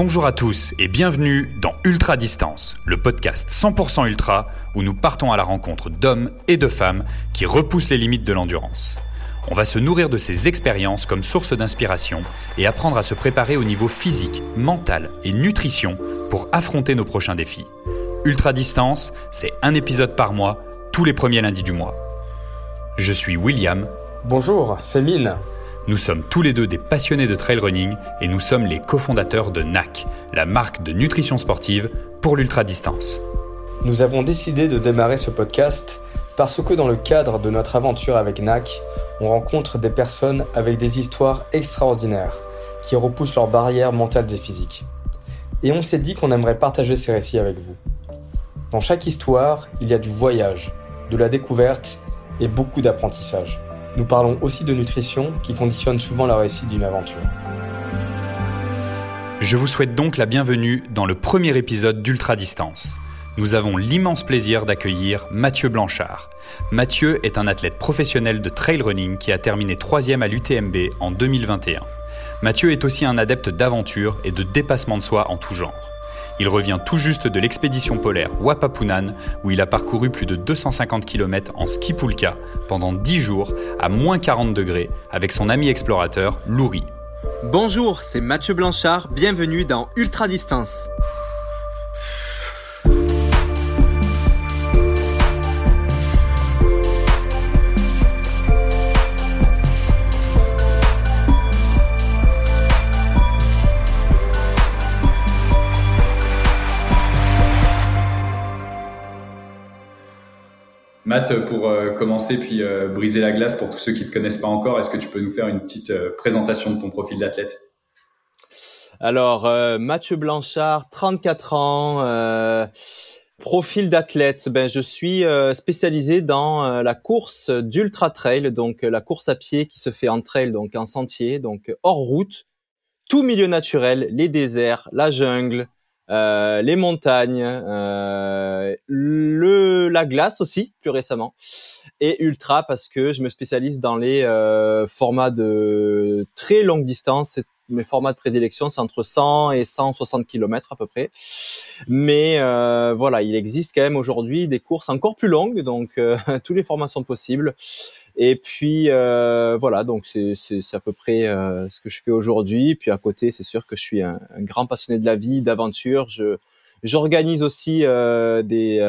Bonjour à tous et bienvenue dans Ultra Distance, le podcast 100% ultra où nous partons à la rencontre d'hommes et de femmes qui repoussent les limites de l'endurance. On va se nourrir de ces expériences comme source d'inspiration et apprendre à se préparer au niveau physique, mental et nutrition pour affronter nos prochains défis. Ultra Distance, c'est un épisode par mois, tous les premiers lundis du mois. Je suis William. Bonjour, c'est Mine. Nous sommes tous les deux des passionnés de trail running et nous sommes les cofondateurs de NAC, la marque de nutrition sportive pour l'ultra-distance. Nous avons décidé de démarrer ce podcast parce que dans le cadre de notre aventure avec NAC, on rencontre des personnes avec des histoires extraordinaires qui repoussent leurs barrières mentales et physiques. Et on s'est dit qu'on aimerait partager ces récits avec vous. Dans chaque histoire, il y a du voyage, de la découverte et beaucoup d'apprentissage. Nous parlons aussi de nutrition qui conditionne souvent la réussite d'une aventure. Je vous souhaite donc la bienvenue dans le premier épisode d'Ultra Distance. Nous avons l'immense plaisir d'accueillir Mathieu Blanchard. Mathieu est un athlète professionnel de trail running qui a terminé troisième à l'UTMB en 2021. Mathieu est aussi un adepte d'aventure et de dépassement de soi en tout genre. Il revient tout juste de l'expédition polaire Wapapunan, où il a parcouru plus de 250 km en ski pulka pendant 10 jours à moins 40 degrés avec son ami explorateur Louri. Bonjour, c'est Mathieu Blanchard, bienvenue dans Ultra Distance. Matt, pour euh, commencer puis euh, briser la glace pour tous ceux qui ne te connaissent pas encore, est-ce que tu peux nous faire une petite euh, présentation de ton profil d'athlète? Alors, Mathieu Blanchard, 34 ans, profil d'athlète. Ben, je suis spécialisé dans la course d'ultra trail, donc la course à pied qui se fait en trail, donc en sentier, donc hors route, tout milieu naturel, les déserts, la jungle, euh, les montagnes, euh, le la glace aussi plus récemment et ultra parce que je me spécialise dans les euh, formats de très longue distance. Mes formats de prédilection c'est entre 100 et 160 km à peu près. Mais euh, voilà, il existe quand même aujourd'hui des courses encore plus longues, donc tous les formats sont possibles. Et puis euh, voilà, donc c'est à peu près euh, ce que je fais aujourd'hui. Puis à côté, c'est sûr que je suis un, grand passionné de la vie, d'aventure. Je j'organise aussi euh, des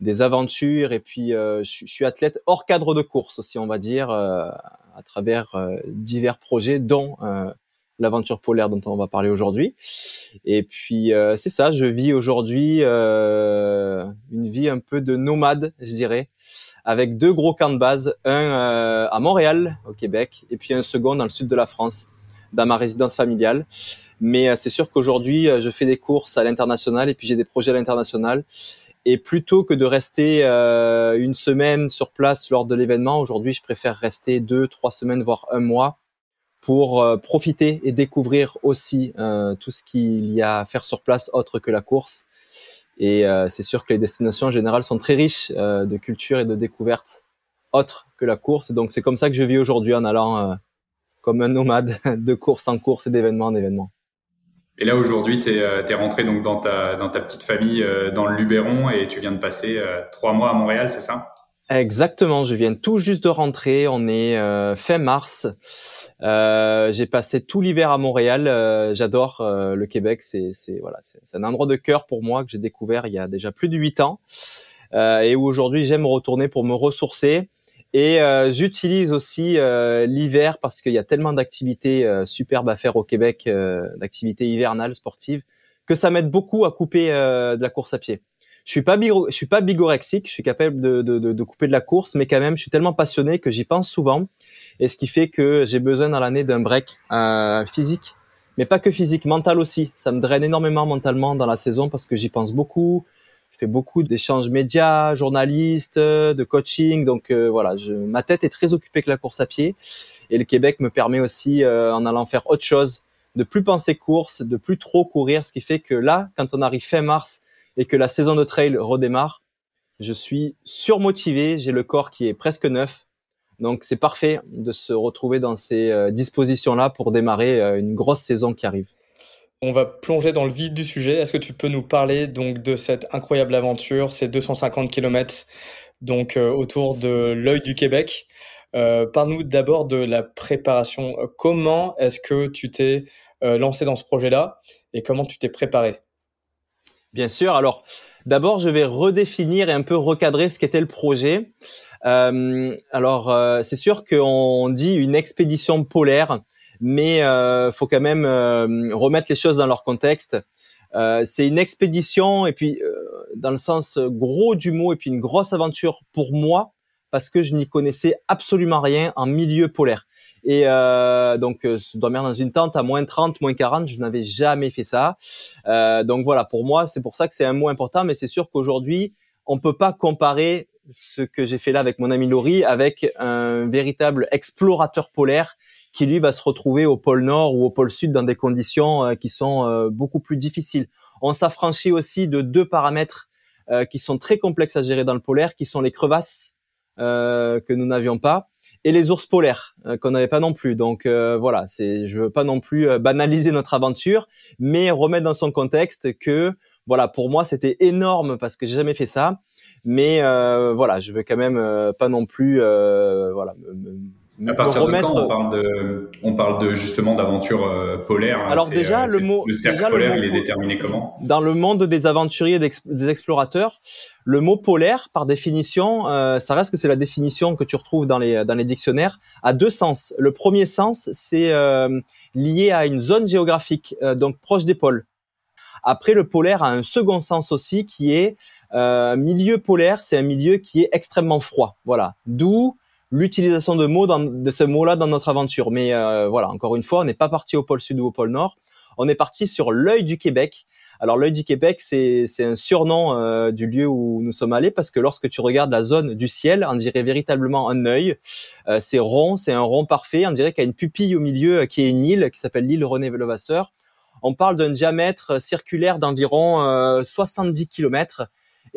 des aventures et puis je, je, suis athlète hors cadre de course aussi, on va dire, à travers divers projets, dont l'aventure polaire dont on va parler aujourd'hui. Et puis c'est ça, je vis aujourd'hui une vie un peu de nomade, je dirais avec deux gros camps de base, un euh, à Montréal, au Québec, et puis un second dans le sud de la France, dans ma résidence familiale. Mais euh, c'est sûr qu'aujourd'hui, euh, je fais des courses à l'international et puis j'ai des projets à l'international. Et plutôt que de rester une semaine sur place lors de l'événement, aujourd'hui, je préfère rester deux, trois semaines, voire un mois pour profiter et découvrir aussi tout ce qu'il y a à faire sur place autre que la course et euh, c'est sûr que les destinations en général sont très riches euh, de culture et de découvertes autres que la course. Et donc c'est comme ça que je vis aujourd'hui en allant euh, comme un nomade de course en course et d'événement en événement. Et là aujourd'hui, tu es, es, rentré donc dans ta, dans ta petite famille dans le Luberon et tu viens de passer trois mois à Montréal, c'est ça? Exactement, je viens tout juste de rentrer, on est euh, fin mars. Euh, j'ai passé tout l'hiver à Montréal, euh, j'adore le Québec, c'est voilà, c'est un endroit de cœur pour moi que j'ai découvert il y a déjà plus de huit ans et où aujourd'hui j'aime retourner pour me ressourcer. Et j'utilise aussi l'hiver parce qu'il y a tellement d'activités superbes à faire au Québec, d'activités hivernales sportives, que ça m'aide beaucoup à couper de la course à pied je suis pas je suis pas bigorexique, je suis capable de, de, de, couper de la course, mais quand même, je suis tellement passionné que j'y pense souvent, et ce qui fait que j'ai besoin dans l'année d'un break euh, physique, mais pas que physique, mental aussi. Ça me draine énormément mentalement dans la saison parce que j'y pense beaucoup. Je fais beaucoup d'échanges médias, journalistes, de coaching, donc euh, voilà, je, ma tête est très occupée avec la course à pied, et le Québec me permet aussi, euh, en allant faire autre chose, de plus penser course, de plus trop courir, ce qui fait que là, quand on arrive fin mars et que la saison de trail redémarre, je suis surmotivé, j'ai le corps qui est presque neuf. Donc c'est parfait de se retrouver dans ces euh, dispositions-là pour démarrer euh, une grosse saison qui arrive. On va plonger dans le vif du sujet. Est-ce que tu peux nous parler donc de cette incroyable aventure, ces 250 km donc euh, autour de l'œil du Québec? Euh, Parle-nous d'abord de la préparation. Comment est-ce que tu t'es lancé dans ce projet-là et comment tu t'es préparé? Bien sûr. Alors, d'abord, je vais redéfinir et un peu recadrer ce qu'était le projet. Euh, alors, euh, c'est sûr qu'on dit une expédition polaire, mais euh, faut quand même euh, remettre les choses dans leur contexte. Euh, c'est une expédition et puis dans le sens gros du mot et puis une grosse aventure pour moi parce que je n'y connaissais absolument rien en milieu polaire. Et euh, donc, dormir dans une tente à moins 30, moins 40, je n'avais jamais fait ça. Euh, donc voilà, pour moi, c'est pour ça que c'est un mot important, mais c'est sûr qu'aujourd'hui, on peut pas comparer ce que j'ai fait là avec mon ami Laurie avec un véritable explorateur polaire qui lui va se retrouver au pôle Nord ou au pôle Sud dans des conditions euh, qui sont euh, beaucoup plus difficiles. On s'affranchit aussi de deux paramètres euh, qui sont très complexes à gérer dans le polaire, qui sont les crevasses que nous n'avions pas et les ours polaires qu'on n'avait pas non plus. Donc voilà, c'est je veux pas non plus banaliser notre aventure, mais remettre dans son contexte que voilà, pour moi c'était énorme parce que j'ai jamais fait ça mais euh, voilà, je veux quand même euh, pas non plus euh, voilà. À partir de quand on parle de, on parle de justement d'aventure polaire hein, Alors déjà le mot, le cercle polaire, il est déterminé comment? Dans le monde des aventuriers, des explorateurs, le mot polaire, par définition, ça reste que c'est la définition que tu retrouves dans les dans les dictionnaires, a deux sens. Le premier sens, c'est lié à une zone géographique, donc proche des pôles. Après, le polaire a un second sens aussi, qui est euh, milieu polaire, c'est un milieu qui est extrêmement froid. Voilà. D'où l'utilisation de mots dans, de ce mot-là dans notre aventure. Mais euh, voilà, encore une fois, on n'est pas parti au pôle sud ou au pôle nord. On est parti sur l'œil du Québec. Alors l'œil du Québec, c'est un surnom euh, du lieu où nous sommes allés parce que lorsque tu regardes la zone du ciel, on dirait véritablement un œil. Euh, c'est rond, c'est un rond parfait. On dirait qu'il y a une pupille au milieu euh, qui est une île qui s'appelle l'île René Levasseur. On parle d'un diamètre circulaire d'environ 70 km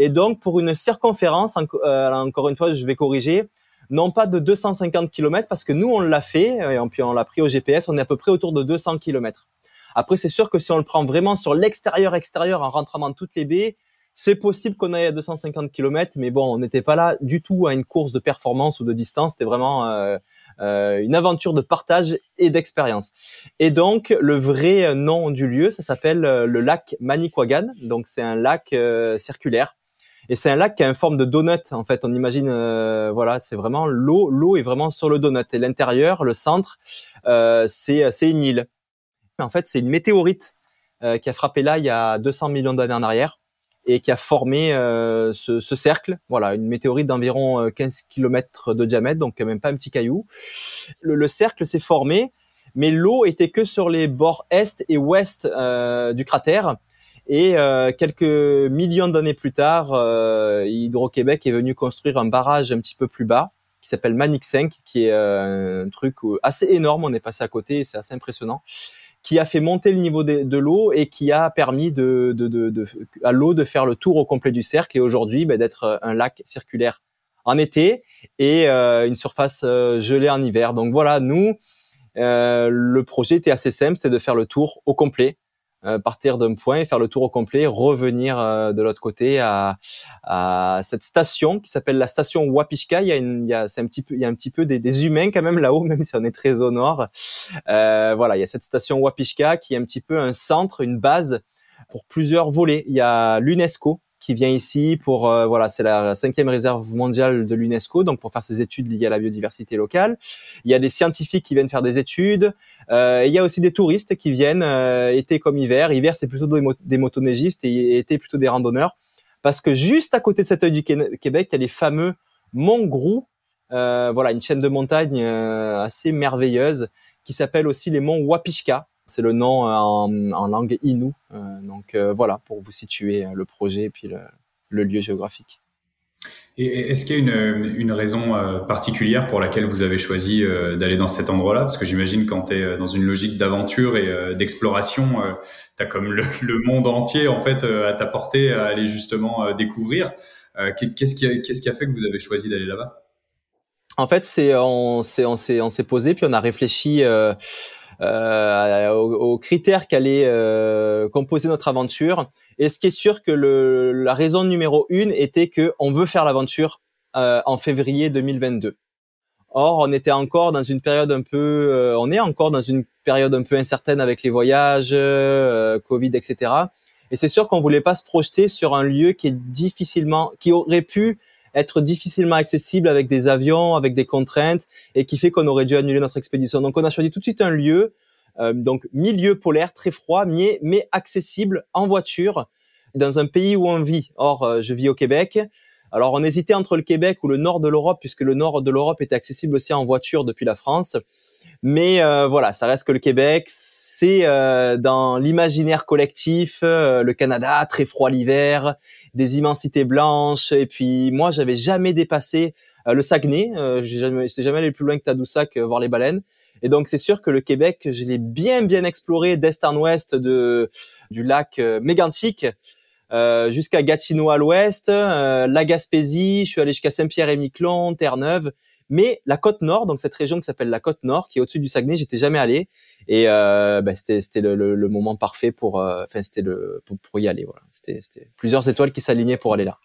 et donc, pour une circonférence, euh, encore une fois, je vais corriger, non pas de 250 km, parce que nous, on l'a fait, euh, et puis on l'a pris au GPS, on est à peu près autour de 200 km. Après, c'est sûr que si on le prend vraiment sur l'extérieur, extérieur, en rentrant dans toutes les baies, c'est possible qu'on aille à 250 km, mais bon, on n'était pas là du tout à une course de performance ou de distance. C'était vraiment euh, euh, une aventure de partage et d'expérience. Et donc, le vrai nom du lieu, ça s'appelle le lac Manicouagan. Donc, c'est un lac circulaire et c'est un lac qui a une forme de donut. En fait, on imagine, euh, voilà, c'est vraiment l'eau. L'eau est vraiment sur le donut. Et l'intérieur, le centre, euh, c'est c'est une île. En fait, c'est une météorite euh, qui a frappé là il y a 200 millions d'années en arrière et qui a formé euh, ce, ce, cercle. Voilà, une météorite d'environ 15 km de diamètre, donc même pas un petit caillou. Le, le cercle s'est formé, mais l'eau était que sur les bords est et ouest euh, du cratère et euh, quelques millions d'années plus tard, euh, Hydro-Québec est venu construire un barrage un petit peu plus bas qui s'appelle Manic 5, qui est euh, un truc assez énorme. On est passé à côté, c'est assez impressionnant, qui a fait monter le niveau de, l'eau et qui a permis de, de, de, à l'eau de faire le tour au complet du cercle et aujourd'hui ben, d'être un lac circulaire en été et euh, une surface euh, gelée en hiver. Donc voilà, nous, euh, le projet était assez simple, c'était de faire le tour au complet partir d'un point, faire le tour au complet, revenir euh, de l'autre côté à, à, cette station qui s'appelle la station Wapishka. Il y a, une, il y a c'est un petit peu, il y a un petit peu des, des humains quand même là-haut, même si on est très au nord. Euh, voilà, il y a cette station Wapishka qui est un petit peu un centre, une base pour plusieurs volets. Il y a l'UNESCO qui vient ici pour euh, voilà c'est la cinquième réserve mondiale de l'UNESCO donc pour faire ses études liées à la biodiversité locale il y a des scientifiques qui viennent faire des études euh, il y a aussi des touristes qui viennent euh, été comme hiver hiver c'est plutôt des, des, motoneigistes et été plutôt des randonneurs parce que juste à côté de cet œil du Québec il y a les fameux monts Grou voilà une chaîne de montagnes assez merveilleuse qui s'appelle aussi les monts Wapishka c'est le nom euh, en, langue. Euh, donc euh, voilà, pour vous situer le projet et puis le, lieu géographique. Et est-ce qu'il y a une, une, raison particulière pour laquelle vous avez choisi d'aller dans cet endroit-là? Parce que j'imagine quand tu es dans une logique d'aventure et d'exploration, tu as comme le, monde entier en fait à ta portée à aller justement découvrir. Qu'est-ce qui, qu'est-ce qui a fait que vous avez choisi d'aller là-bas? En fait, c'est on s'est posé puis on a réfléchi euh, aux, critères qu'allait euh, composer notre aventure. Et ce qui est sûr que le, la raison numéro une était que on veut faire l'aventure euh, en février 2022. Or, on était encore dans une période un peu, euh, on est encore dans une période un peu incertaine avec les voyages, euh, Covid, etc. Et c'est sûr qu'on voulait pas se projeter sur un lieu qui est difficilement, qui aurait pu être difficilement accessible avec des avions, avec des contraintes, et qui fait qu'on aurait dû annuler notre expédition. Donc on a choisi tout de suite un lieu, euh, donc milieu polaire, très froid, mais, mais accessible en voiture, dans un pays où on vit. Or, euh, je vis au Québec. Alors on hésitait entre le Québec ou le nord de l'Europe, puisque le nord de l'Europe était accessible aussi en voiture depuis la France. Mais euh, voilà, ça reste que le Québec, c'est euh, dans l'imaginaire collectif, euh, le Canada très froid l'hiver, des immensités blanches. Et puis moi, j'avais jamais dépassé euh, le Saguenay. j'ai jamais, jamais allé plus loin que Tadoussac voir les baleines. Et donc c'est sûr que le Québec, je l'ai bien bien exploré d'est en ouest de du lac mégantique. jusqu'à Gatineau à l'ouest, la Gaspésie, je suis allé jusqu'à Saint-Pierre-et-Miquelon, Terre-Neuve, mais la côte nord, donc cette région qui s'appelle la côte nord, qui est au-dessus du Saguenay, j'étais jamais allé. Et euh, bah, c'était c'était le, le, le, moment parfait pour, euh, c'était le pour, pour, y aller. Voilà, c'était c'était plusieurs étoiles qui s'alignaient pour aller là.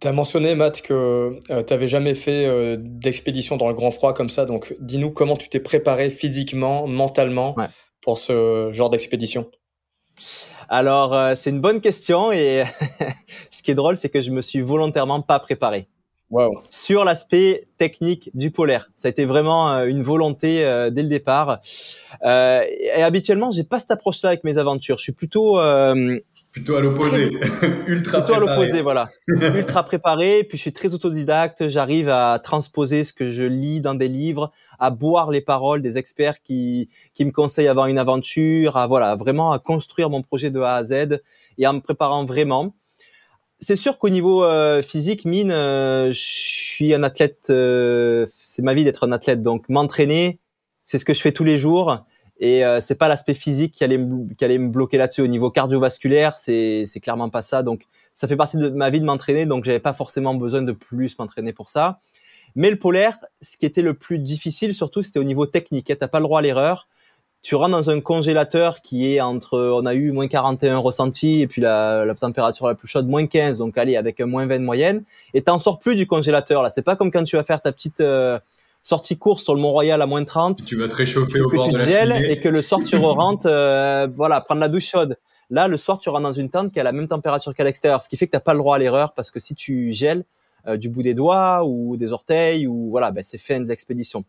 Tu as mentionné, Matt, que euh, tu n'avais jamais fait euh, d'expédition dans le grand froid comme ça. Donc, dis-nous comment tu t'es préparé physiquement, mentalement ouais. pour ce genre d'expédition? Alors, euh, c'est une bonne question et ce qui est drôle, c'est que je me suis volontairement pas préparé. Wow. Sur l'aspect technique du polaire, ça a été vraiment euh, une volonté euh, dès le départ. Euh, et habituellement, j'ai pas cette approche-là avec mes aventures. Je suis plutôt euh, plutôt à l'opposé, ultra plutôt préparé. à l'opposé, voilà, ultra préparé. Puis je suis très autodidacte. J'arrive à transposer ce que je lis dans des livres, à boire les paroles des experts qui qui me conseillent avant une aventure, à voilà, vraiment à construire mon projet de A à Z et en me préparant vraiment c'est sûr qu'au niveau euh, physique, mine, euh, je suis un athlète. Euh, c'est ma vie d'être un athlète, donc m'entraîner, c'est ce que je fais tous les jours. Et euh, c'est pas l'aspect physique qui allait me, qui allait me bloquer là-dessus. Au niveau cardiovasculaire, c'est clairement pas ça. Donc ça fait partie de ma vie de m'entraîner, donc j'avais pas forcément besoin de plus m'entraîner pour ça. Mais le polaire, ce qui était le plus difficile surtout, c'était au niveau technique. T'as pas le droit à l'erreur tu rentres dans un congélateur qui est entre, on a eu moins 41 ressenti et puis la, la, température la plus chaude moins 15, donc allez avec un moins 20 de moyenne, et t'en sors plus du congélateur là. C'est pas comme quand tu vas faire ta petite euh, sortie course sur le Mont Royal à moins 30. Tu vas te réchauffer au bord tu de la gèles cheminée. et que le soir tu rentres, euh, voilà, prendre la douche chaude. Là, le soir, tu rentres dans une tente qui a la même température qu'à l'extérieur, ce qui fait que t'as pas le droit à l'erreur parce que si tu gèles euh, du bout des doigts ou des orteils ou voilà, ben, c'est fin de l'expédition.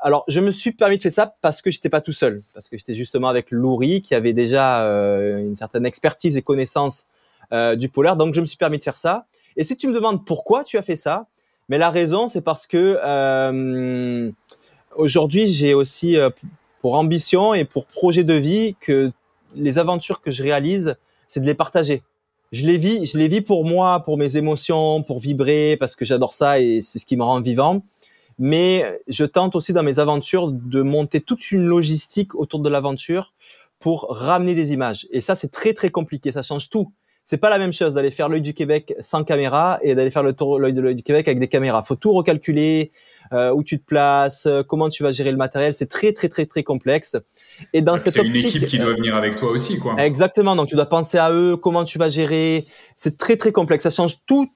Alors, je me suis permis de faire ça parce que j'étais pas tout seul, parce que j'étais justement avec Louri qui avait déjà euh, une certaine expertise et connaissance euh, du polaire, donc je me suis permis de faire ça. Et si tu me demandes pourquoi tu as fait ça, mais la raison c'est parce que euh, aujourd'hui j'ai aussi euh, pour ambition et pour projet de vie que les aventures que je réalise, c'est de les partager. Je les vis, je les vis pour moi, pour mes émotions, pour vibrer, parce que j'adore ça et c'est ce qui me rend vivant mais je tente aussi dans mes aventures de monter toute une logistique autour de l'aventure pour ramener des images. Et ça, c'est très très compliqué, ça change tout. C'est pas la même chose d'aller faire l'œil du Québec sans caméra et d'aller faire l'œil de l'œil du Québec avec des caméras. Faut tout recalculer, euh, où tu te places, euh, comment tu vas gérer le matériel. C'est très très très très complexe. Et dans Parce cette optique, une équipe qui doit venir avec toi aussi, quoi. Exactement. Donc tu dois penser à eux, comment tu vas gérer. C'est très très complexe. Ça change tout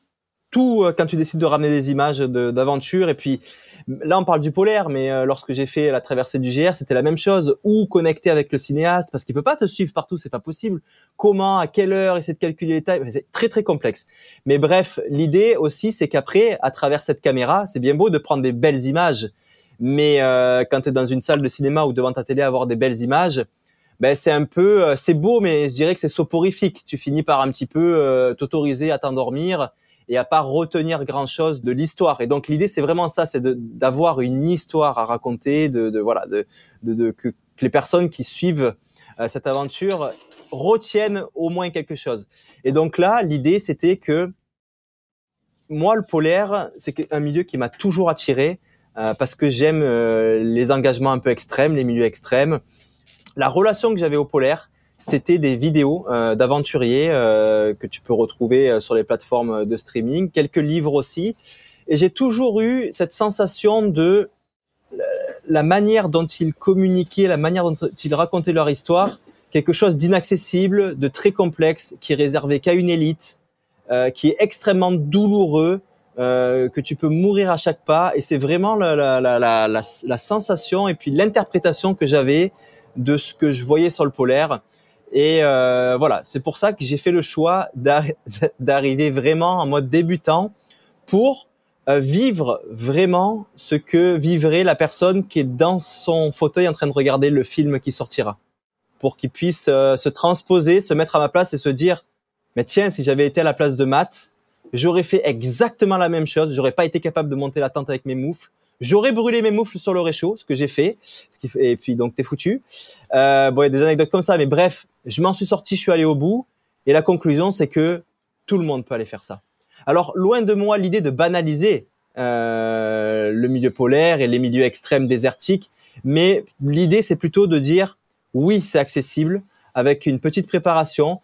tout euh, quand tu décides de ramener des images d'aventure et puis là on parle du polaire mais euh, lorsque j'ai fait la traversée du GR c'était la même chose. Ou connecter avec le cinéaste? Parce qu'il peut pas te suivre partout c'est pas possible. Comment à quelle heure essayer de calculer les tailles? C'est très très complexe. Mais bref l'idée aussi c'est qu'après à travers cette caméra c'est bien beau de prendre des belles images. Mais euh, quand tu es dans une salle de cinéma ou devant ta télé avoir des belles images ben c'est un peu euh, c'est beau mais je dirais que c'est soporifique. Tu finis par un petit peu euh, t'autoriser à t'endormir et à pas retenir grand chose de l'histoire. Et donc l'idée c'est vraiment ça, c'est d'avoir une histoire à raconter, de, de voilà, de, de, de que, que, les personnes qui suivent euh, cette aventure retiennent au moins quelque chose. Et donc là, l'idée c'était que moi le polaire, c'est un milieu qui m'a toujours attiré euh, parce que j'aime euh, les engagements un peu extrêmes, les milieux extrêmes. La relation que j'avais au polaire, c'était des vidéos euh, d'aventuriers euh, que tu peux retrouver euh, sur les plateformes de streaming, quelques livres aussi. Et j'ai toujours eu cette sensation de la manière dont ils communiquaient, la manière dont ils racontaient leur histoire, quelque chose d'inaccessible, de très complexe, qui est réservé qu'à une élite, euh, qui est extrêmement douloureux, euh, que tu peux mourir à chaque pas. Et c'est vraiment la, la, la, la, sensation et puis l'interprétation que j'avais de ce que je voyais sur le polaire. Et euh, voilà, c'est pour ça que j'ai fait le choix d'arriver vraiment en mode débutant pour euh, vivre vraiment ce que vivrait la personne qui est dans son fauteuil en train de regarder le film qui sortira, pour qu'il puisse euh, se transposer, se mettre à ma place et se dire, mais tiens, si j'avais été à la place de Matt, j'aurais fait exactement la même chose, j'aurais pas été capable de monter la tente avec mes moufles, j'aurais brûlé mes moufles sur le réchaud, ce que j'ai fait, et puis donc t'es foutu. Euh, bon, il y a des anecdotes comme ça, mais bref, je m'en suis sorti, je suis allé au bout, et la conclusion, c'est que tout le monde peut aller faire ça. Alors, loin de moi l'idée de banaliser euh, le milieu polaire et les milieux extrêmes désertiques, mais l'idée, c'est plutôt de dire, oui, c'est accessible, avec une petite préparation,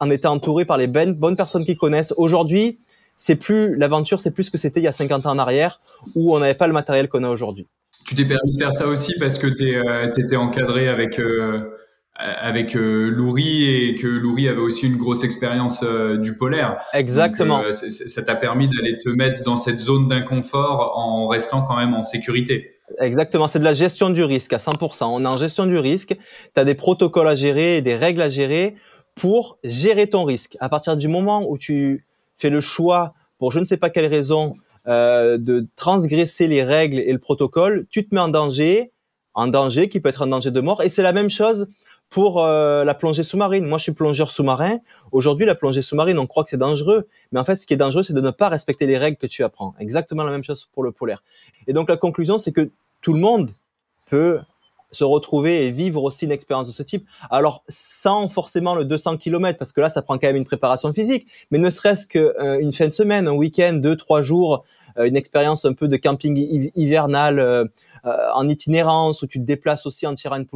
en étant entouré par les bonnes, bonnes personnes qui connaissent. Aujourd'hui, c'est plus l'aventure, c'est plus ce que c'était il y a 50 ans en arrière, où on n'avait pas le matériel qu'on a aujourd'hui. Tu t'es permis de faire ça aussi parce que tu euh, étais encadré avec euh, avec euh, Louri et que Louri avait aussi une grosse expérience euh, du polaire. Exactement. Ça t'a permis d'aller te mettre dans cette zone d'inconfort en restant quand même en sécurité. Exactement, c'est de la gestion du risque à 100%. On est en gestion du risque, tu as des protocoles à gérer, des règles à gérer pour gérer ton risque. À partir du moment où tu fais le choix, pour je ne sais pas quelle raison, euh, de transgresser les règles et le protocole, tu te mets en danger, en danger qui peut être un danger de mort. Et c'est la même chose pour euh, la plongée sous-marine. Moi, je suis plongeur sous-marin. Aujourd'hui, la plongée sous-marine, on croit que c'est dangereux, mais en fait, ce qui est dangereux, c'est de ne pas respecter les règles que tu apprends. Exactement la même chose pour le polaire. Et donc, la conclusion, c'est que tout le monde peut se retrouver et vivre aussi une expérience de ce type. Alors, sans forcément le 200 km, parce que là, ça prend quand même une préparation physique, mais ne serait-ce qu'une euh, fin de semaine, un week-end, deux, trois jours, euh, une expérience un peu de camping hivernal en itinérance, où tu te déplaces aussi en tirant une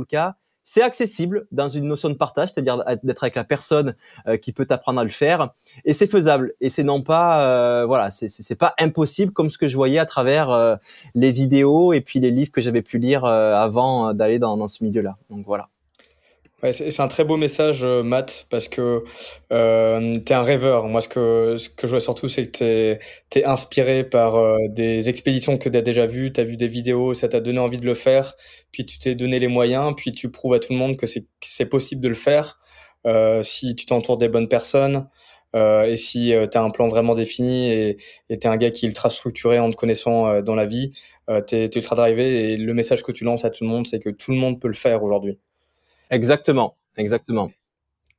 c'est accessible dans une notion de partage, c'est-à-dire d'être avec la personne euh, qui peut t'apprendre à le faire, et c'est faisable. Et c'est non pas, euh, voilà, c'est pas impossible comme ce que je voyais à travers euh, les vidéos et puis les livres que j'avais pu lire avant d'aller dans, dans, ce milieu-là. Donc voilà c'est un très beau message, euh, Matt, parce que euh, tu es un rêveur. Moi, ce que, ce que je vois surtout, c'est que tu es, inspiré par euh, des expéditions que tu as déjà vues, tu as vu des vidéos, ça t'a donné envie de le faire, puis tu t'es donné les moyens, puis tu prouves à tout le monde que c'est possible de le faire euh, si tu t'entoures des bonnes personnes. Euh, et si tu as un plan vraiment défini et tu es un gars qui est ultra structuré en te connaissant dans la vie, tu es, es ultra drivé et le message que tu lances à tout le monde, c'est que tout le monde peut le faire aujourd'hui. Exactement, exactement.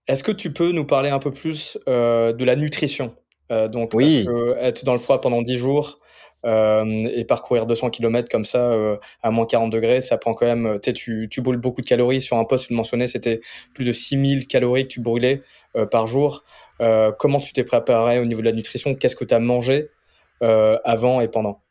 Est-ce que tu peux nous parler un peu plus euh, de la nutrition? Euh, Donc, oui. parce que être dans le froid pendant 10 jours euh, et parcourir 200 km comme ça euh, à moins 40 degrés, ça prend quand même. Tu, tu brûles beaucoup de calories. Sur un poste, tu le mentionnais, c'était plus de 6000 calories que tu brûlais euh, par jour. comment tu t'es préparé au niveau de la nutrition? Qu'est-ce que tu as mangé avant et pendant?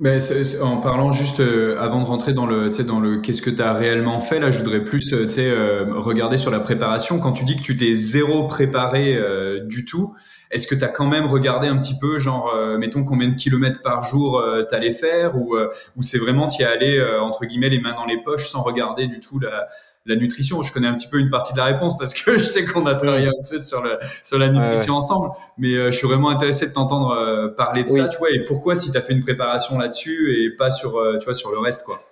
Mais en parlant juste euh, avant de rentrer dans le, dans le qu'est-ce que tu as réellement fait, là, je voudrais plus euh, euh, regarder sur la préparation. Quand tu dis que tu t'es zéro préparé du tout, est-ce que tu as quand même regardé un petit peu, genre, mettons, combien de kilomètres par jour tu allais faire ou, ou c'est vraiment tu y allé, entre guillemets, les mains dans les poches sans regarder du tout la, la nutrition. Je connais un petit peu une partie de la réponse parce que je sais qu'on a travaillé un peu sur, le, sur la nutrition ensemble, mais euh, je suis vraiment intéressé de t'entendre euh, parler de ça, tu vois, et pourquoi si tu as fait une préparation là-dessus et pas sur, euh, tu vois, sur le reste, quoi.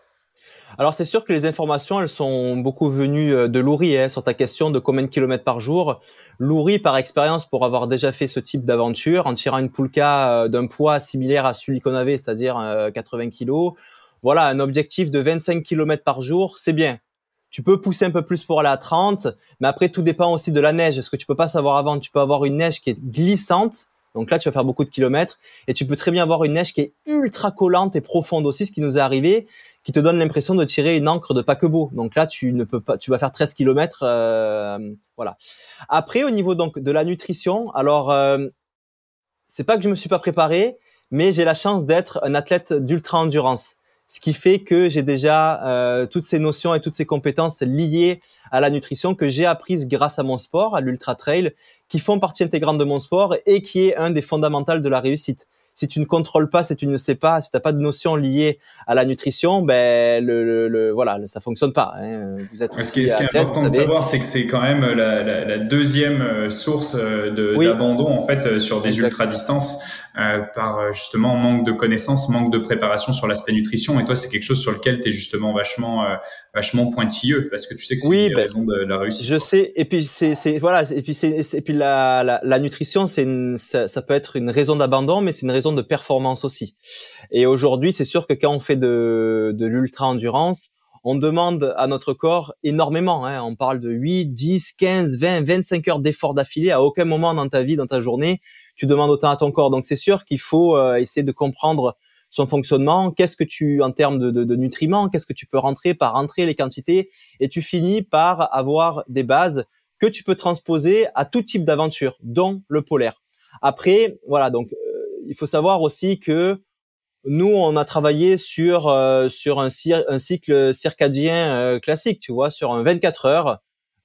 Alors c'est sûr que les informations, elles sont beaucoup venues de Louri hein, sur ta question de combien de kilomètres par jour. Louri, par expérience, pour avoir déjà fait ce type d'aventure, en tirant une poulka d'un poids similaire à celui qu'on avait, c'est-à-dire 80 kilos, voilà, un objectif de 25 kilomètres par jour, c'est bien. Tu peux pousser un peu plus pour aller à 30, mais après tout dépend aussi de la neige. Ce que tu peux pas savoir avant, tu peux avoir une neige qui est glissante. Donc là, tu vas faire beaucoup de kilomètres et tu peux très bien avoir une neige qui est ultra collante et profonde aussi, ce qui nous est arrivé, qui te donne l'impression de tirer une encre de paquebot. Donc là, tu ne peux pas, tu vas faire 13 kilomètres, euh, voilà. Après, au niveau donc de la nutrition, alors euh, c'est pas que je me suis pas préparé, mais j'ai la chance d'être un athlète d'ultra endurance ce qui fait que j'ai déjà euh, toutes ces notions et toutes ces compétences liées à la nutrition que j'ai apprises grâce à mon sport, à l'ultra trail, qui font partie intégrante de mon sport et qui est un des fondamentaux de la réussite. si tu ne contrôles pas, si tu ne sais pas, si tu n'as pas de notion liée à la nutrition, ben le, le, voilà, ça fonctionne pas. Hein. Vous êtes ce, qui est, ce qui est important de savoir, c'est que c'est quand même la, la, la, deuxième euh, source euh, d'abandon en fait euh, sur des ultra distances euh, par justement manque de connaissances, manque de préparation sur l'aspect nutrition. Et toi, c'est quelque chose sur lequel tu es justement vachement vachement pointilleux parce que tu sais que c'est oui, une ben, raison de la réussite. Je sais. Et puis c'est voilà. Et puis c'est et puis la, la, la nutrition, c'est ça, ça peut être une raison d'abandon, mais c'est une raison de performance aussi. Et aujourd'hui, c'est sûr que quand on fait de, de l'ultra-endurance, on demande à notre corps énormément. Hein. On parle de 8, 10, 15, 20, 25 heures d'effort d'affilée. À aucun moment dans ta vie, dans ta journée, tu demandes autant à ton corps. Donc c'est sûr qu'il faut euh, essayer de comprendre son fonctionnement. Qu'est-ce que tu, en termes de, de, de nutriments, qu'est-ce que tu peux rentrer par rentrer les quantités, et tu finis par avoir des bases que tu peux transposer à tout type d'aventure, dont le polaire. Après, voilà, donc il faut savoir aussi que nous, on a travaillé sur euh, sur un, un, cycle circadien euh, classique, tu vois, sur un 24 heures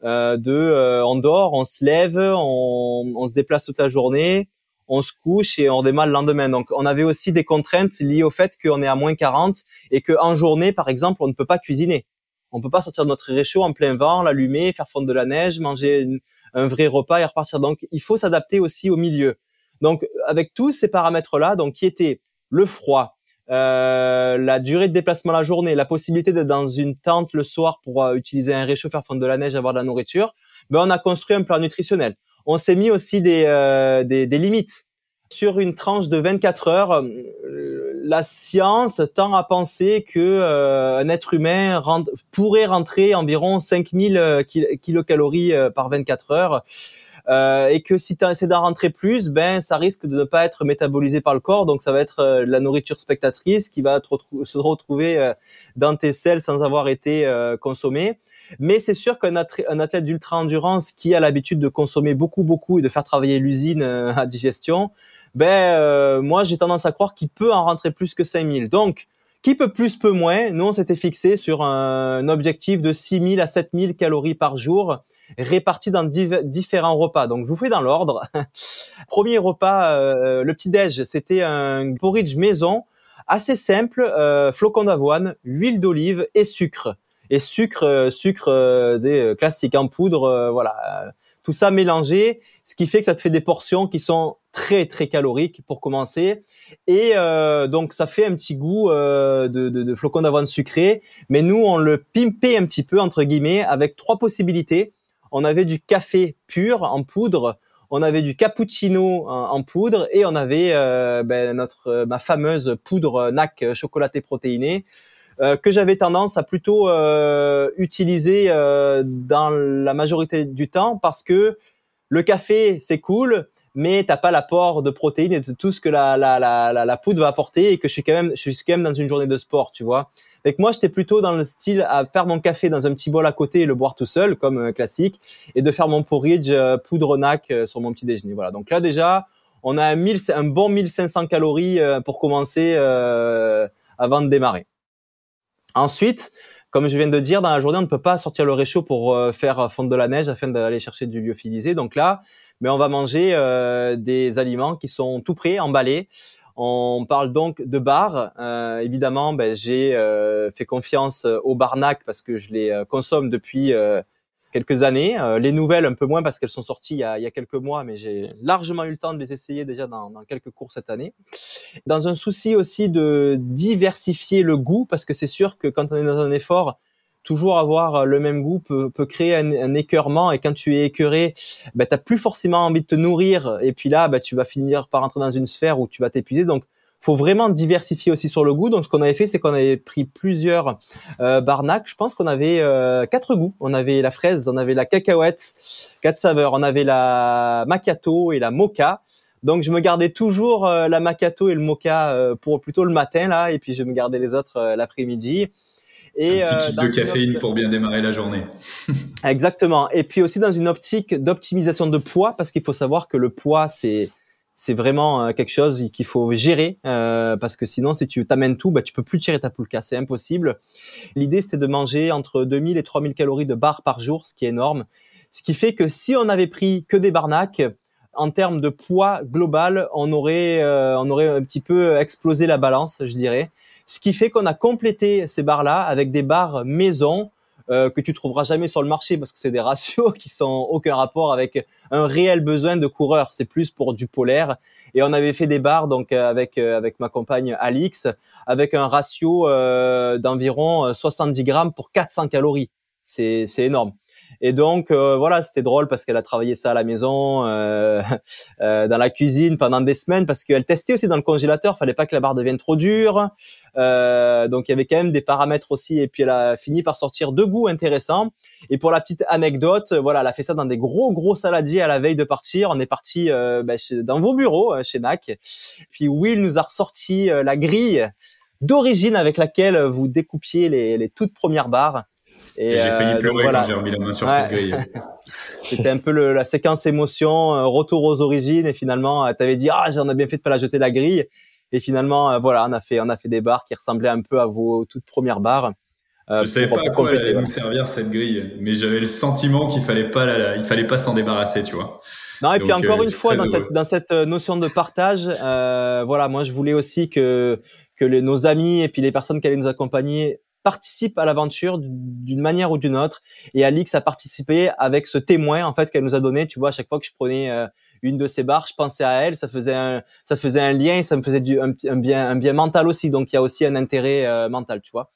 euh, de on dort, on se lève, on, on, se déplace toute la journée, on se couche et on démarre le lendemain. Donc, on avait aussi des contraintes liées au fait qu'on est à moins 40 et qu'en journée, par exemple, on ne peut pas cuisiner. On peut pas sortir de notre réchaud en plein vent, l'allumer, faire fondre de la neige, manger un vrai repas et repartir. Donc, il faut s'adapter aussi au milieu. Donc, avec tous ces paramètres-là, donc qui étaient le froid, euh, la durée de déplacement la journée, la possibilité d'être dans une tente le soir pour euh, utiliser un réchaud, faire fondre de la neige, avoir de la nourriture, ben on a construit un plan nutritionnel. On s'est mis aussi des, euh, des, des, limites. Sur une tranche de 24 heures, euh, la science tend à penser que euh, un être humain pourrait rentrer environ 5000 kilocalories par 24 heures. Euh, et que si tu essaies d'en rentrer plus, ben ça risque de ne pas être métabolisé par le corps, donc ça va être euh, la nourriture spectatrice qui va se retrouver euh, dans tes selles sans avoir été consommée. Mais c'est sûr qu'un athlète d'ultra endurance qui a l'habitude de consommer beaucoup beaucoup et de faire travailler l'usine à digestion, ben moi j'ai tendance à croire qu'il peut en rentrer plus que 5000. Donc qui peut plus, peut moins. Nous, on s'était fixé sur un, objectif de 6000 à 7000 calories par jour répartis dans différents repas. Donc je vous fais dans l'ordre. Premier repas, euh, le petit déj, c'était un porridge maison, assez simple, euh, flocons d'avoine, huile d'olive et sucre. Et sucre, euh, sucre des classiques en poudre, voilà. Tout ça mélangé, ce qui fait que ça te fait des portions qui sont très très caloriques pour commencer. Et donc ça fait un petit goût de, de, de flocons d'avoine sucré. Mais nous on le pimpait un petit peu entre guillemets avec trois possibilités on avait du café pur en poudre, on avait du cappuccino en, poudre et on avait euh, ben, notre euh, ma fameuse poudre NAC chocolatée protéinée euh, que j'avais tendance à plutôt utiliser dans la majorité du temps parce que le café c'est cool mais t'as pas l'apport de protéines et de tout ce que la, la, la, la, poudre va apporter et que je suis quand même je suis quand même dans une journée de sport tu vois avec moi, j'étais plutôt dans le style à faire mon café dans un petit bol à côté et le boire tout seul, comme euh, classique, et de faire mon porridge euh, poudre nac euh, sur mon petit déjeuner. Voilà. Donc là déjà, on a un, un bon 1500 calories pour commencer avant de démarrer. Ensuite, comme je viens de dire, dans la journée, on ne peut pas sortir le réchaud pour faire fondre de la neige afin d'aller chercher du lyophilisé. Donc là, mais on va manger des aliments qui sont tout prêts, emballés. On parle donc de bar. Euh, évidemment, ben, j'ai euh, fait confiance euh, au Barnac parce que je les consomme depuis quelques années. les nouvelles un peu moins parce qu'elles sont sorties il y, a, quelques mois, mais j'ai largement eu le temps de les essayer déjà dans, dans, quelques cours cette année. Dans un souci aussi de diversifier le goût, parce que c'est sûr que quand on est dans un effort, toujours avoir euh, le même goût peut, peut créer un, un, écœurement et quand tu es écœuré, bah, tu plus forcément envie de te nourrir et puis là, bah, tu vas finir par entrer dans une sphère où tu vas t'épuiser. Donc, faut vraiment diversifier aussi sur le goût. Donc, ce qu'on avait fait, c'est qu'on avait pris plusieurs euh, barnacs. Je pense qu'on avait euh, quatre goûts. On avait la fraise, on avait la cacahuète, quatre saveurs. On avait la macchiato et la mocha. Donc, je me gardais toujours euh, la macchiato et le mocha pour plutôt le matin là, et puis je me gardais les autres l'après-midi. Et, un petit kick euh, de caféine pour bien démarrer la journée. Exactement. Et puis aussi dans une optique d'optimisation de poids, parce qu'il faut savoir que le poids, c'est c'est vraiment euh, quelque chose qu'il faut gérer euh, parce que sinon si tu t'amènes tout bah tu peux plus tirer ta poulka c'est impossible l'idée c'était de manger entre 2000 et 3000 calories de barres par jour ce qui est énorme ce qui fait que si on avait pris que des barnacs en termes de poids global, on aurait, on aurait un petit peu explosé la balance, je dirais. Ce qui fait qu'on a complété ces barres-là avec des barres maison euh, que tu trouveras jamais sur le marché parce que c'est des ratios qui sont aucun rapport avec un réel besoin de coureur. C'est plus pour du polaire. Et on avait fait des barres donc euh, avec euh, avec ma compagne Alix avec un ratio d'environ 70 grammes pour 400 calories. C'est c'est énorme. Et donc euh, voilà, c'était drôle parce qu'elle a travaillé ça à la maison, euh, euh, dans la cuisine pendant des semaines parce qu'elle testait aussi dans le congélateur. Fallait pas que la barre devienne trop dure. donc il y avait quand même des paramètres aussi. Et puis elle a fini par sortir deux goûts intéressants. Et pour la petite anecdote, voilà, elle a fait ça dans des gros gros saladiers à la veille de partir. On est parti ben, dans vos bureaux chez Mac. Puis Will nous a ressorti la grille d'origine avec laquelle vous découpiez les, les toutes premières barres. Et, j'ai failli euh, pleurer quand j'ai remis la main sur cette grille. C'était un peu le, la séquence émotion, euh, retour aux origines, et finalement, euh, tu avais dit ah j'en ai bien fait de pas la jeter la grille, et finalement voilà, on a fait on a fait des barres qui ressemblaient un peu à vos toutes premières barres. Euh, je savais pas à quoi elle allait nous servir cette grille, mais j'avais le sentiment qu'il fallait pas, la, il fallait pas s'en débarrasser, tu vois. Non, et puis encore une fois, dans cette, dans cette, notion de partage, euh, voilà, moi je voulais aussi que que les, nos amis et puis les personnes qui allaient nous accompagner participe à l'aventure d'une manière ou d'une autre. Et Alix a participé avec ce témoin en fait qu'elle nous a donné. Tu vois, à chaque fois que je prenais euh, une de ces barres, je pensais à elle. Ça faisait un, ça faisait un lien, ça me faisait du, un, bien, un bien mental aussi. Donc il y a aussi un intérêt euh, mental, tu vois.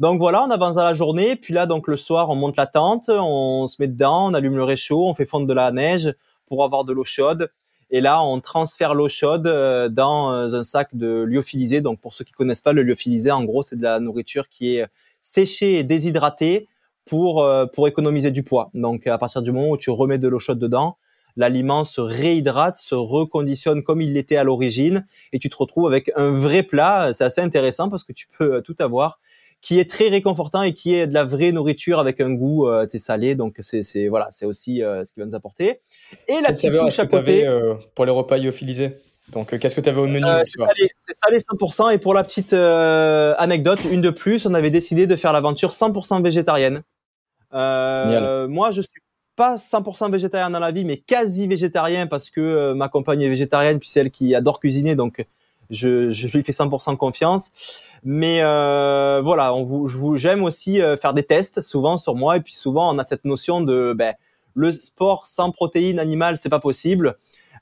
Donc voilà, on avance à la journée. Puis là, donc le soir, on monte la tente, on se met dedans, on allume le réchaud, on fait fondre de la neige pour avoir de l'eau chaude. Et là, on transfère l'eau chaude euh, dans euh, un sac de lyophilisé. Donc, pour ceux qui connaissent pas le lyophilisé, en gros, c'est de la nourriture qui est séchée et déshydratée pour euh, pour économiser du poids. Donc, à partir du moment où tu remets de l'eau chaude dedans, l'aliment se réhydrate, se reconditionne comme il l'était à l'origine, et tu te retrouves avec un vrai plat. C'est assez intéressant parce que tu peux tout avoir qui est très réconfortant et qui est de la vraie nourriture avec un goût euh, salé. Donc c'est voilà, c'est aussi euh, ce qui va nous apporter. Et la petite touche à côté euh, pour les repas lyophilisés? Donc qu'est-ce que tu avais au menu C'est salé, salé 100% et pour la petite anecdote, une de plus, on avait décidé de faire l'aventure 100% végétarienne. moi, je suis pas 100% végétarien dans la vie, mais quasi végétarien parce que ma compagne est végétarienne, puis c'est elle qui adore cuisiner, donc je, je lui fais 100% confiance. Mais euh, voilà, on vous, je vous, j'aime aussi euh, faire des tests souvent sur moi et puis souvent on a cette notion de ben, le sport sans protéines animales c'est pas possible.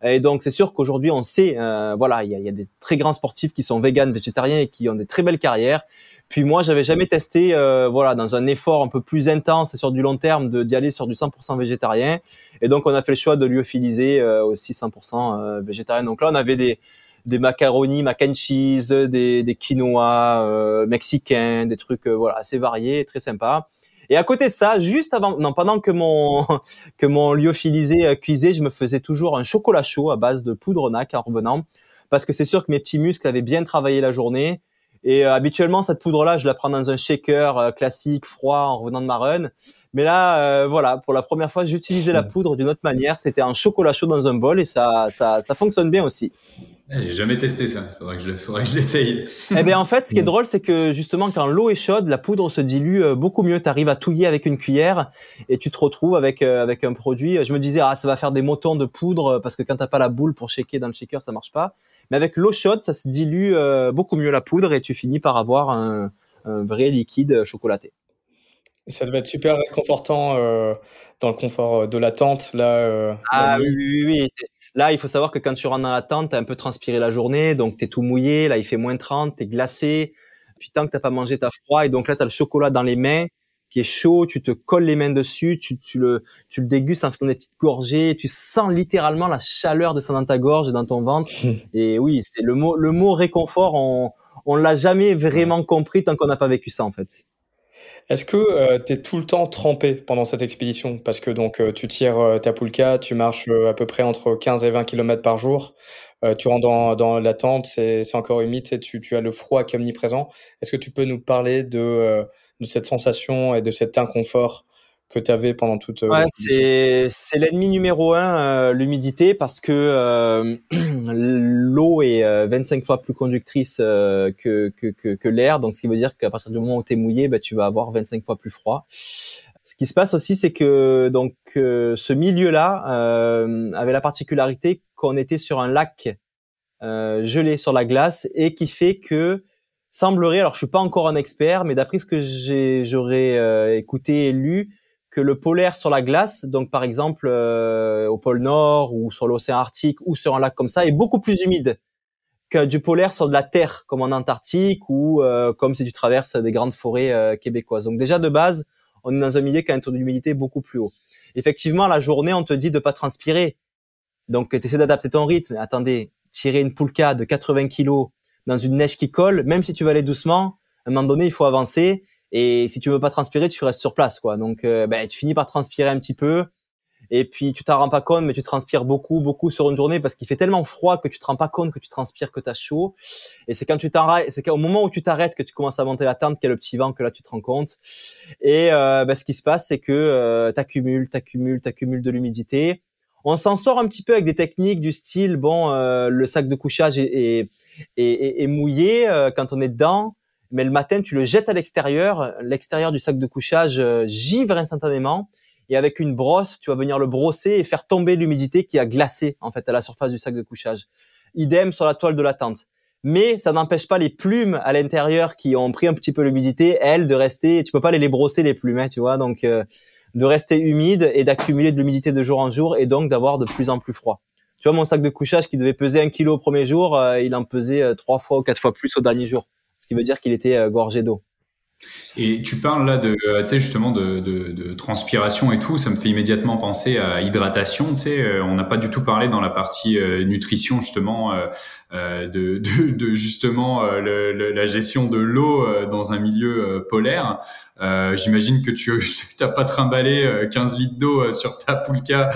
Et donc c'est sûr qu'aujourd'hui on sait, euh, voilà, il y a, y a, des très grands sportifs qui sont véganes, végétariens et qui ont des très belles carrières. Puis moi j'avais jamais testé, euh, voilà, dans un effort un peu plus intense et sur du long terme de d'y aller sur du 100% végétarien. Et donc on a fait le choix de lyophiliser euh, aussi 100% végétarien. Donc là on avait des des macaronis, mac and cheese, des, des quinoa euh, mexicains, des trucs euh, voilà assez variés, très sympas. Et à côté de ça, juste avant, non, pendant que mon que mon lyophilisé euh, cuisait, je me faisais toujours un chocolat chaud à base de poudre NAC en revenant, parce que c'est sûr que mes petits muscles avaient bien travaillé la journée. Et habituellement, cette poudre-là, je la prends dans un shaker classique, froid, en revenant de ma run. Mais là, voilà, pour la première fois, j'utilisais la poudre d'une autre manière. C'était un chocolat chaud dans un bol et ça, ça, ça fonctionne bien aussi. Eh, j'ai jamais testé ça. Faudrait que je, faudrait que je l'essaye. Eh bien, en fait, ce qui est drôle, c'est que justement, quand l'eau est chaude, la poudre se dilue euh, beaucoup mieux. Tu arrives à touiller avec une cuillère et tu te retrouves avec euh, avec un produit. Je me disais, ah, ça va faire des motons de poudre parce que quand t'as pas la boule pour shaker dans le shaker, ça marche pas. Mais avec l'eau chaude, ça se dilue euh, beaucoup mieux la poudre et tu finis par avoir un, un vrai liquide chocolaté. Ça devait être super réconfortant dans le confort de la tente là. ah oui, oui, oui. Là, il faut savoir que quand tu rentres dans la tente, t'as un peu transpiré la journée, donc t'es tout mouillé. Là, il fait moins 30, t'es glacé. Puis tant que t'as pas mangé, t'as froid. Et donc là, t'as le chocolat dans les mains qui est chaud. Tu te colles les mains dessus, tu, tu le, tu le dégustes en faisant des petites gorgées. Tu sens littéralement la chaleur descendre dans ta gorge et dans ton ventre. Et oui, c'est le mot, le mot réconfort. On, on l'a jamais vraiment compris tant qu'on n'a pas vécu ça en fait. Est-ce que euh, tu es tout le temps trempé pendant cette expédition? Parce que donc euh, tu tires euh, ta poulka, tu marches à peu près entre 15 et 20 km par jour, tu rentres dans, dans la tente, c'est encore humide, tu, tu as le froid qui est omniprésent. Est-ce que tu peux nous parler de, de cette sensation et de cet inconfort que tu avais pendant toute ouais, c'est c'est l'ennemi numéro un euh, l'humidité parce que euh, l'eau est 25 euh, fois plus conductrice que, que, que, que l'air. Donc ce qui veut dire qu'à partir du moment où tu es mouillé bah, tu vas avoir 25 fois plus froid. Ce qui se passe aussi, c'est que donc ce milieu-là avait la particularité qu'on était sur un lac gelé sur la glace et qui fait que semblerait, alors je suis pas encore un expert, mais d'après ce que j'aurais écouté et lu, que le polaire sur la glace, donc par exemple euh, au pôle Nord ou sur l'océan Arctique ou sur un lac comme ça, est beaucoup plus humide que du polaire sur de la terre comme en Antarctique ou euh, comme si tu traverses des grandes forêts euh, québécoises. Donc déjà de base, on est dans un milieu qui a un taux d'humidité beaucoup plus haut. Effectivement, la journée, on te dit de pas transpirer. Donc tu essaies d'adapter ton rythme. Attendez, tirer une poulka de 80 kilos dans une neige qui colle, même si tu vas aller doucement, à un moment donné, il faut avancer et si tu veux pas transpirer, tu restes sur place, quoi. Donc, euh, ben, tu finis par transpirer un petit peu. Et puis, tu t'en rends pas compte, mais tu transpires beaucoup, beaucoup sur une journée parce qu'il fait tellement froid que tu te rends pas compte que tu transpires, que tu as chaud. Et c'est quand tu t'arrêtes, c'est au moment où tu t'arrêtes que tu commences à monter la tente, qu'il y a le petit vent, que là, tu te rends compte. Et euh, ben, ce qui se passe, c'est que euh, t'accumules, t'accumules, t'accumules de l'humidité. On s'en sort un petit peu avec des techniques du style, bon, euh, le sac de couchage est, est, est, est mouillé euh, quand on est dedans mais le matin, tu le jettes à l'extérieur. L'extérieur du sac de couchage euh, givre instantanément. Et avec une brosse, tu vas venir le brosser et faire tomber l'humidité qui a glacé en fait à la surface du sac de couchage. Idem sur la toile de la tente. Mais ça n'empêche pas les plumes à l'intérieur qui ont pris un petit peu l'humidité, elles, de rester. Tu peux pas les, les brosser les plumes, hein, tu vois. Donc euh, de rester humide et d'accumuler de l'humidité de jour en jour et donc d'avoir de plus en plus froid. Tu vois mon sac de couchage qui devait peser un kilo au premier jour, euh, il en pesait trois fois ou quatre fois plus au dernier jour qui veut dire qu'il était euh, gorgé d'eau. Et tu parles là de, euh, tu justement de, de, transpiration et tout, ça me fait immédiatement penser à hydratation. Tu sais, euh, on n'a pas du tout parlé dans la partie nutrition justement de, de, de, justement le, la gestion de l'eau dans un milieu polaire. J'imagine que tu n'as pas trimballé 15 litres d'eau sur ta poulka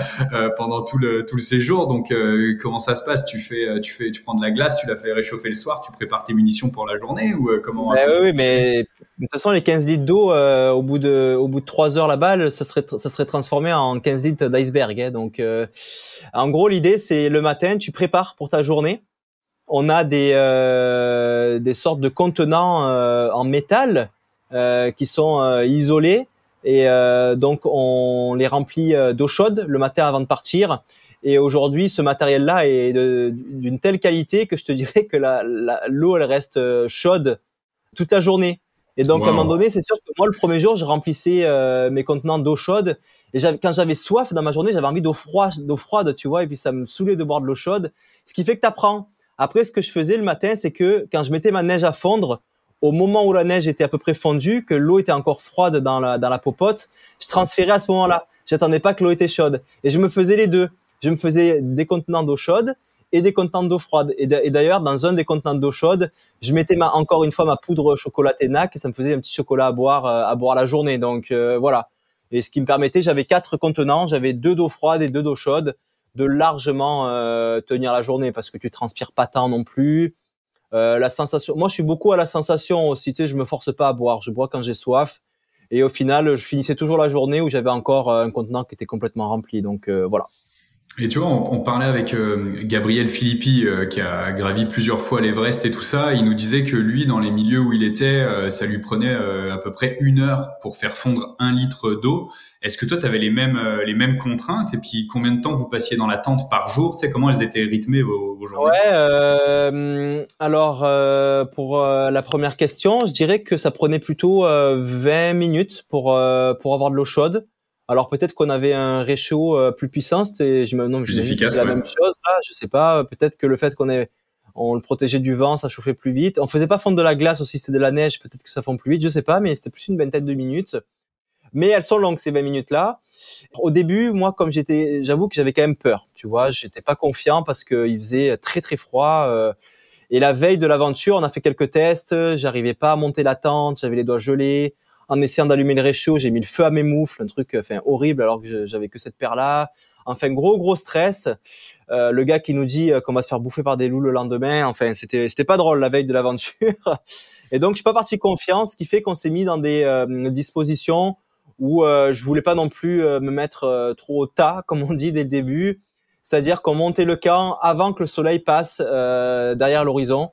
pendant tout le tout le séjour. Donc comment ça se passe? Tu fais tu fais tu prends de la glace, tu la fais réchauffer le soir, tu prépares tes munitions pour la journée ou comment ben Oui, mais de toute façon, les 15 litres d'eau, euh, au bout de au bout de 3 heures là-bas, ça serait ça serait transformé en 15 litres d'iceberg. Hein. Donc, euh, en gros, l'idée c'est le matin, tu prépares pour ta journée. On a des euh, des sortes de contenants en métal qui sont isolés et donc on les remplit d'eau chaude le matin avant de partir. Et aujourd'hui, ce matériel-là est d'une telle qualité que je te dirais que l'eau elle reste chaude toute la journée. Et donc, à un moment donné, c'est sûr que moi, le premier jour, je remplissais euh, mes contenants d'eau chaude. Et quand j'avais soif dans ma journée, j'avais envie d'eau froide, d'eau froide, tu vois. Et puis, ça me saoulait de boire de l'eau chaude. Ce qui fait que tu apprends. Après, ce que je faisais le matin, c'est que quand je mettais ma neige à fondre, au moment où la neige était à peu près fondue, que l'eau était encore froide dans la, dans la popote, je transférais à ce moment-là. J'attendais pas que l'eau était chaude. Et je me faisais les deux. Je me faisais des contenants d'eau chaude et des contenants d'eau froide. Et d'ailleurs, dans un des contenants d'eau chaude, je mettais ma, encore une fois ma poudre chocolatée NAC et ça me faisait un petit chocolat à boire euh, à boire la journée. Donc euh, voilà. Et ce qui me permettait, j'avais quatre contenants, j'avais deux d'eau froide et deux d'eau chaude, de largement euh, tenir la journée parce que tu transpires pas tant non plus. la sensation, moi je suis beaucoup à la sensation aussi. Tu sais, je me force pas à boire, je bois quand j'ai soif. Et au final, je finissais toujours la journée où j'avais encore un contenant qui était complètement rempli. Donc voilà. Et tu vois, on, parlait avec euh, Gabriel Philippi, euh, qui a gravi plusieurs fois l'Everest et tout ça. Il nous disait que lui, dans les milieux où il était, euh, ça lui prenait à peu près une heure pour faire fondre un litre d'eau. Est-ce que toi, tu avais les mêmes, les mêmes contraintes? Et puis, combien de temps vous passiez dans la tente par jour? Tu sais, comment elles étaient rythmées journées? Ouais, alors, pour la première question, je dirais que ça prenait plutôt 20 minutes pour, pour avoir de l'eau chaude. Alors peut-être qu'on avait un réchaud euh, plus puissant, c'était non, plus efficace, la même chose là, je sais pas, peut-être que le fait qu'on ait on le protégeait du vent, ça chauffait plus vite. On faisait pas fondre de la glace aussi, c'était de la neige, peut-être que ça fond plus vite, je sais pas, mais c'était plus une vingtaine de minutes. Mais elles sont longues ces 20 minutes là. Au début, moi comme j'étais, j'avoue que j'avais quand même peur, tu vois, j'étais pas confiant parce qu'il faisait très très froid. Euh, et la veille de l'aventure, on a fait quelques tests, j'arrivais pas à monter la tente, j'avais les doigts gelés en essayant d'allumer le réchaud, j'ai mis le feu à mes moufles, un truc enfin horrible alors que j'avais que cette paire là. Enfin gros gros stress. Euh, le gars qui nous dit euh, qu'on va se faire bouffer par des loups le lendemain, enfin c'était c'était pas drôle la veille de l'aventure. Et donc je suis pas parti confiance, ce qui fait qu'on s'est mis dans des euh, dispositions où euh, je voulais pas non plus euh, me mettre trop au tas comme on dit dès le début. C'est-à-dire qu'on montait le camp avant que le soleil passe derrière l'horizon.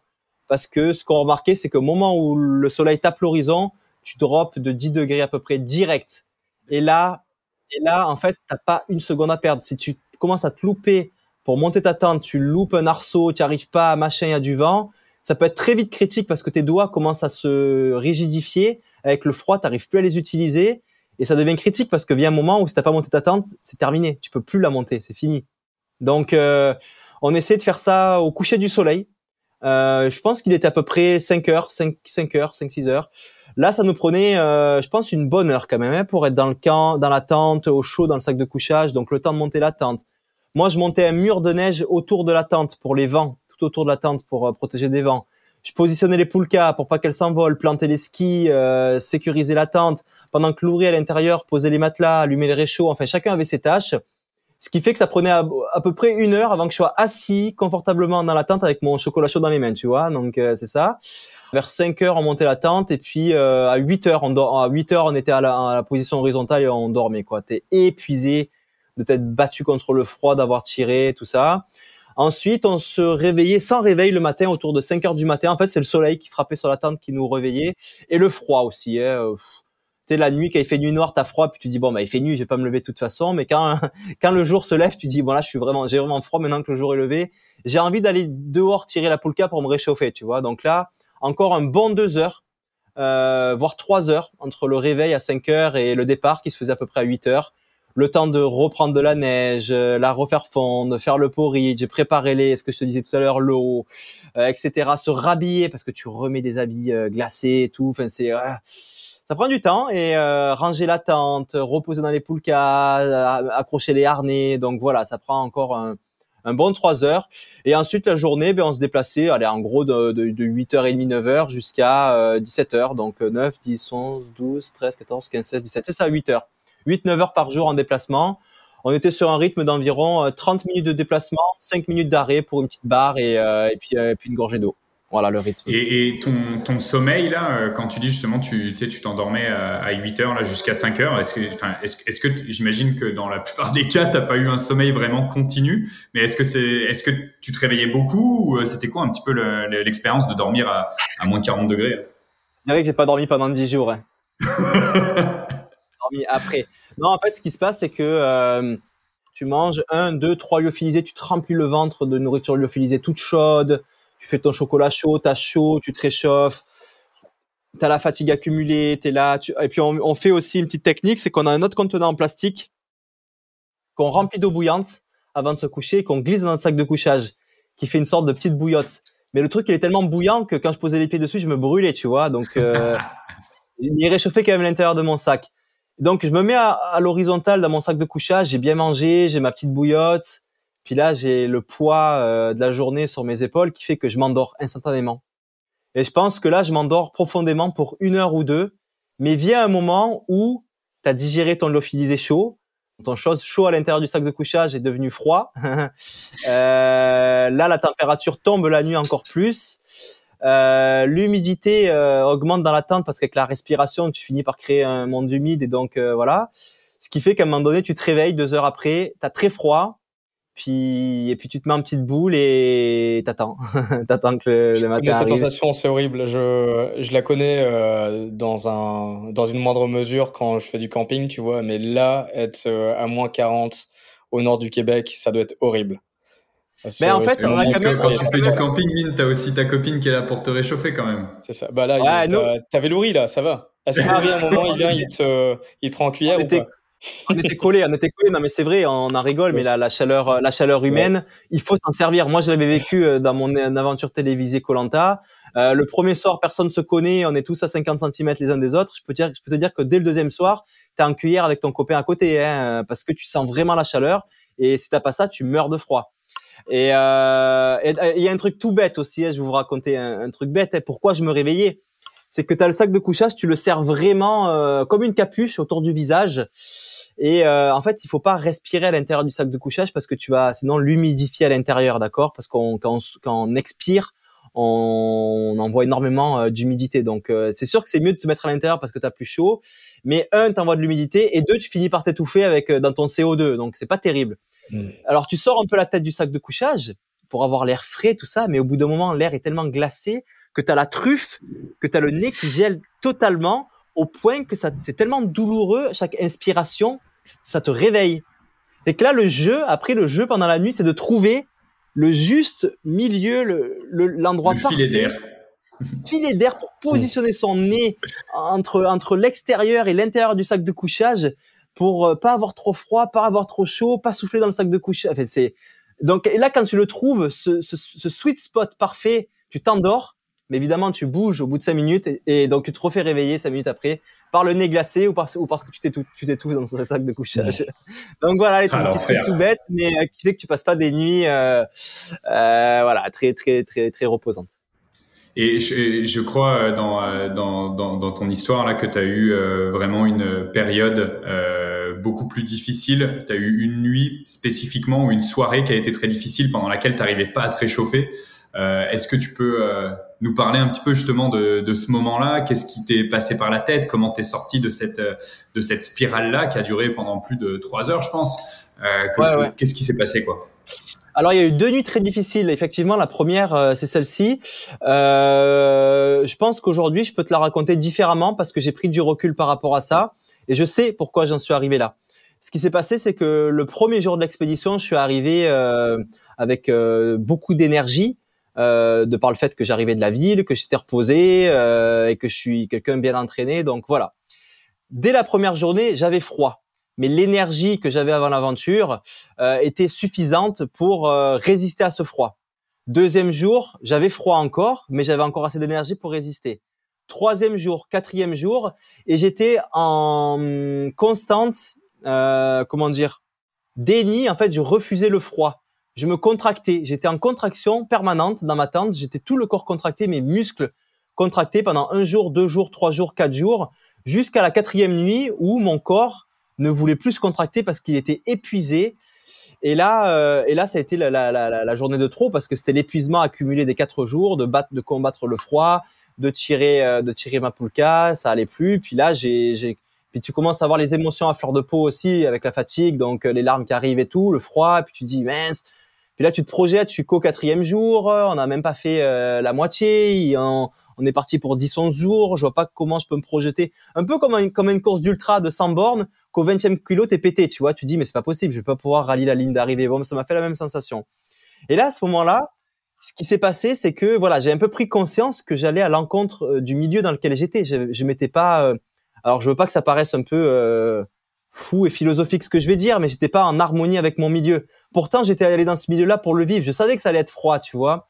Parce que ce qu'on remarquait, c'est qu'au moment où le soleil tape l'horizon, tu drops de 10 degrés à peu près direct. Et là, et là, en fait, t'as pas une seconde à perdre. Si tu commences à te louper pour monter ta tente, tu loupes un arceau, tu arrives pas, machin, il y a du vent, ça peut être très vite critique parce que tes doigts commencent à se rigidifier. Avec le froid, tu n'arrives plus à les utiliser. Et ça devient critique parce que vient un moment où si t'as pas monté ta tente, c'est terminé. Tu peux plus la monter, c'est fini. Donc, euh, on essaie de faire ça au coucher du soleil. Euh, je pense qu'il était à peu près 5 heures, 5, 5 heures, 5, 6 heures. Là, ça nous prenait, euh, je pense, une bonne heure quand même hein, pour être dans le camp, dans la tente, au chaud, dans le sac de couchage. Donc, le temps de monter la tente. Moi, je montais un mur de neige autour de la tente pour les vents, tout autour de la tente pour euh, protéger des vents. Je positionnais les poulkas pour pas qu'elles s'envolent, planter les skis, euh, sécuriser la tente. Pendant que l'ouvrier à l'intérieur posait les matelas, allumait les réchauds. Enfin, chacun avait ses tâches. Ce qui fait que ça prenait à, peu près une heure avant que je sois assis confortablement dans la tente avec mon chocolat chaud dans les mains, tu vois. Donc euh, c'est ça. Vers 5 heures, on montait la tente et puis euh, à 8 heures, on à 8 heures, on était à la, position horizontale et on dormait. Quoi, t'es épuisé de t'être battu contre le froid, d'avoir tiré, tout ça. Ensuite, on se réveillait sans réveil le matin autour de 5 heures du matin. En fait, c'est le soleil qui frappait sur la tente qui nous réveillait et le froid aussi. Hein. Tu sais, la nuit, quand il fait nuit noire, t'as froid, puis tu dis bon, bah il fait nuit, je vais pas me lever de toute façon. Mais quand quand le jour se lève, tu dis bon là, je suis vraiment, j'ai vraiment froid maintenant que le jour est levé. J'ai envie d'aller dehors tirer la poulka pour me réchauffer, tu vois. Donc là, encore un bon deux heures, euh, voire trois heures entre le réveil à 5 heures et le départ qui se faisait à peu près à 8 heures le temps de reprendre de la neige, euh, la refaire fondre, faire le porridge, préparer les, ce que je te disais tout à l'heure, l'eau, euh, etc. Se rhabiller parce que tu remets des habits euh, glacés et tout. Enfin, c'est ça prend du temps et ranger la tente, reposer dans les poulkas, accrocher les harnais. Donc voilà, ça prend encore un, un bon trois heures. Et ensuite, la journée, ben, on se déplaçait, allez, en gros, de, de, de 8h30, 9h jusqu'à 17h. Donc 9, 10, 11, 12, 13, 14, 15, 16, 17. C'est ça, 8 heures. 8-9 heures par jour en déplacement. On était sur un rythme d'environ 30 euh, minutes de déplacement, 5 minutes d'arrêt pour une petite barre et, euh, et, puis, euh, et puis une gorgée d'eau. Voilà le rythme. Et, et ton, ton, sommeil, là, quand tu dis justement, tu tu t'endormais à 8 heures là jusqu'à 5 heures, est-ce que, enfin, est-ce, est-ce que j'imagine que dans la plupart des cas, t'as pas eu un sommeil vraiment continu, mais est-ce que c'est, est-ce que tu te réveillais beaucoup ou c'était quoi un petit peu l'expérience de dormir à, à moins de 40 degrés? Je dirais que j'ai pas dormi pendant 10 jours. Hein. après. Non, en fait, ce qui se passe, c'est que euh, tu manges un, deux, trois lyophilisés, tu te remplis le ventre de nourriture lyophilisée toute chaude, tu fais ton chocolat chaud, t'as chaud, tu te réchauffes, t'as la fatigue accumulée, t'es là. Et puis on, fait aussi une petite technique, c'est qu'on a un autre contenant en plastique qu'on remplit d'eau bouillante avant de se coucher et qu'on glisse dans un sac de couchage qui fait une sorte de petite bouillotte. Mais le truc, il est tellement bouillant que quand je posais les pieds dessus, je me brûlais, tu vois. Donc, euh, il réchauffait quand même l'intérieur de mon sac. Donc je me mets à, l'horizontale dans mon sac de couchage, j'ai bien mangé, j'ai ma petite bouillotte, puis là j'ai le poids euh, de la journée sur mes épaules qui fait que je m'endors instantanément. Et je pense que là je m'endors profondément pour une heure ou deux, mais vient un moment où tu as digéré ton lyophilisé chaud, ton chose chaud à l'intérieur du sac de couchage est devenu froid. euh, là la température tombe la nuit encore plus. Euh, l'humidité euh, augmente dans la tente parce qu'avec la respiration, tu finis par créer un monde humide et donc euh, voilà. Ce qui fait qu'à un moment donné, tu te réveilles deux heures après, t'as très froid, puis et puis tu te mets en petite boule et t'attends, t'attends que le, le matin Cette sensation, c'est horrible. Je je la connais euh, dans un dans une moindre mesure quand je fais du camping, tu vois. Mais là, être à moins 40 au nord du Québec, ça doit être horrible. Mais en fait, on a quand, même... quand tu fais du camping, mine, t'as aussi ta copine qui est là pour te réchauffer quand même. C'est ça. Bah là, ouais, t'avais Laurie là, ça va. Est-ce un moment, il vient, il te, il prend en cuillère on ou pas? On était collés, on était collés. Non, mais c'est vrai, on en rigole, mais la, la chaleur, la chaleur humaine, il faut s'en servir. Moi, je l'avais vécu euh, dans mon aventure télévisée Colanta. Euh, le premier soir, personne se connaît, on est tous à 50 cm les uns des autres. Je peux, dire, je peux te dire que dès le deuxième soir, t'es en cuillère avec ton copain à côté, hein, parce que tu sens vraiment la chaleur. Et si t'as pas ça, tu meurs de froid. Et euh, il y a un truc tout bête aussi, hein, je vais vous raconter un, truc bête. Hein. pourquoi je me réveillais? C'est que tu as le sac de couchage, tu le sers vraiment euh, comme une capuche autour du visage. Et euh, en fait, il faut pas respirer à l'intérieur du sac de couchage parce que tu vas sinon l'humidifier à l'intérieur, d'accord? Parce qu'on quand, quand, on expire, on, envoie énormément euh, d'humidité. Donc euh, c'est sûr que c'est mieux de te mettre à l'intérieur parce que tu as plus chaud. Mais un, t'envoies de l'humidité et deux, tu finis par t'étouffer avec dans ton CO2. Donc c'est pas terrible. Mm. Alors tu sors un peu la tête du sac de couchage pour avoir l'air frais, tout ça, mais au bout d'un moment, l'air est tellement glacé que tu as la truffe, que tu as le nez qui gèle totalement au point que ça c'est tellement douloureux chaque inspiration, ça te réveille. Et que là, le jeu, après le jeu pendant la nuit, c'est de trouver le juste milieu, l'endroit le, parfait. Filet d'air. filet d'air pour positionner son nez entre, entre l'extérieur et l'intérieur du sac de couchage pour euh, pas avoir trop froid, pas avoir trop chaud, pas souffler dans le sac de couchage. Enfin, c'est, donc, et là, quand tu le trouves, ce, ce, ce sweet spot parfait, tu t'endors, mais évidemment, tu bouges au bout de cinq minutes et, donc tu te refais réveiller cinq minutes après par le nez glacé ou parce, ou parce que tu t'étouffes dans ce sac de couchage. Donc voilà, les trucs qui sont tout bêtes, mais euh, qui fait que tu passes pas des nuits, euh, euh, voilà, très très très très reposantes. Et je, je crois dans, dans, dans, dans, ton histoire là que tu as eu vraiment une période euh, beaucoup plus difficile. Tu as eu une nuit spécifiquement ou une soirée qui a été très difficile pendant laquelle tu n'arrivais pas à te réchauffer. Euh, Est-ce que tu peux nous parler un petit peu justement de, de ce moment-là Qu'est-ce qui t'est passé par la tête? Comment t'es sorti de cette de cette spirale-là qui a duré pendant plus de trois heures, je pense? Euh, Qu'est-ce qui s'est passé quoi? Alors il y a eu deux nuits très difficiles. Effectivement, la première euh, c'est celle-ci. Euh, je pense qu'aujourd'hui je peux te la raconter différemment parce que j'ai pris du recul par rapport à ça et je sais pourquoi j'en suis arrivé là. Ce qui s'est passé, c'est que le premier jour de l'expédition, je suis arrivé euh, avec euh, beaucoup d'énergie, euh, de par le fait que j'arrivais de la ville, que j'étais reposé euh, et que je suis quelqu'un bien entraîné. Donc voilà. Dès la première journée, j'avais froid, mais l'énergie que j'avais avant l'aventure euh, était suffisante pour euh, résister à ce froid. Deuxième jour, j'avais froid encore, mais j'avais encore assez d'énergie pour résister. Troisième jour, quatrième jour, et j'étais en constante, comment dire, déni. En fait, je refusais le froid je me contractais. J'étais en contraction permanente dans ma tente. J'étais tout le corps contracté, mes muscles contractés pendant un jour, deux jours, trois jours, quatre jours, jusqu'à la quatrième nuit où mon corps ne voulait plus se contracter parce qu'il était épuisé. Et là, euh, et là, ça a été la, la, la, la journée de trop parce que c'était l'épuisement accumulé des quatre jours, de battre, de combattre le froid, de tirer, euh, de tirer ma poulka, ça allait plus. Puis là, j'ai, puis tu commences à avoir les émotions à fleur de peau aussi avec la fatigue, donc euh, les larmes qui arrivent et tout, le froid. Puis tu dis mince, puis là, tu te projettes, tu qu'au quatrième jour, on n'a même pas fait euh, la moitié, on, est parti pour 10-11 jours, je vois pas comment je peux me projeter. Un peu comme, une, comme une course d'ultra de 100 bornes, qu'au 20e kilo, t'es pété, tu vois, tu dis, mais c'est pas possible, je vais pas pouvoir rallier la ligne d'arrivée. Bon, ça m'a fait la même sensation. Et là, à ce moment-là, ce qui s'est passé, c'est que voilà, j'ai un peu pris conscience que j'allais à l'encontre euh, du milieu dans lequel j'étais. Je, je m'étais pas. Euh, alors, je veux pas que ça paraisse un peu fou et philosophique ce que je vais dire, mais j'étais pas en harmonie avec mon milieu. Pourtant, j'étais allé dans ce milieu-là pour le vivre. Je savais que ça allait être froid, tu vois.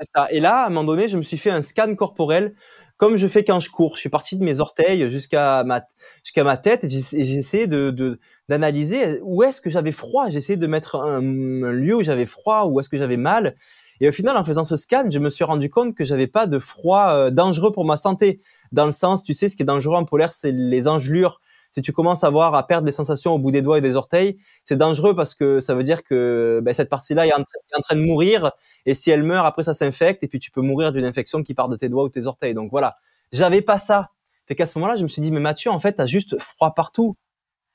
Ça. Et là, à un moment donné, je me suis fait un scan corporel comme je fais quand je cours. Je suis parti de mes orteils jusqu'à ma jusqu'à ma tête et j'essayais de d'analyser où est-ce que j'avais froid? J'essayais de mettre un, lieu où j'avais froid, où est-ce que j'avais mal. Et au final, en faisant ce scan, je me suis rendu compte que j'avais pas de froid euh, dangereux pour ma santé. Dans le sens, tu sais, ce qui est dangereux en polaire, c'est les engelures si tu commences à voir à perdre les sensations au bout des doigts et des orteils, c'est dangereux parce que ça veut dire que ben, cette partie-là est, en, train de mourir et si elle meurt, après ça s'infecte et puis tu peux mourir d'une infection qui part de tes doigts ou tes orteils. Donc voilà, j'avais pas ça. Fait qu'à ce moment-là, je me suis dit mais Mathieu, en fait, t'as juste froid partout.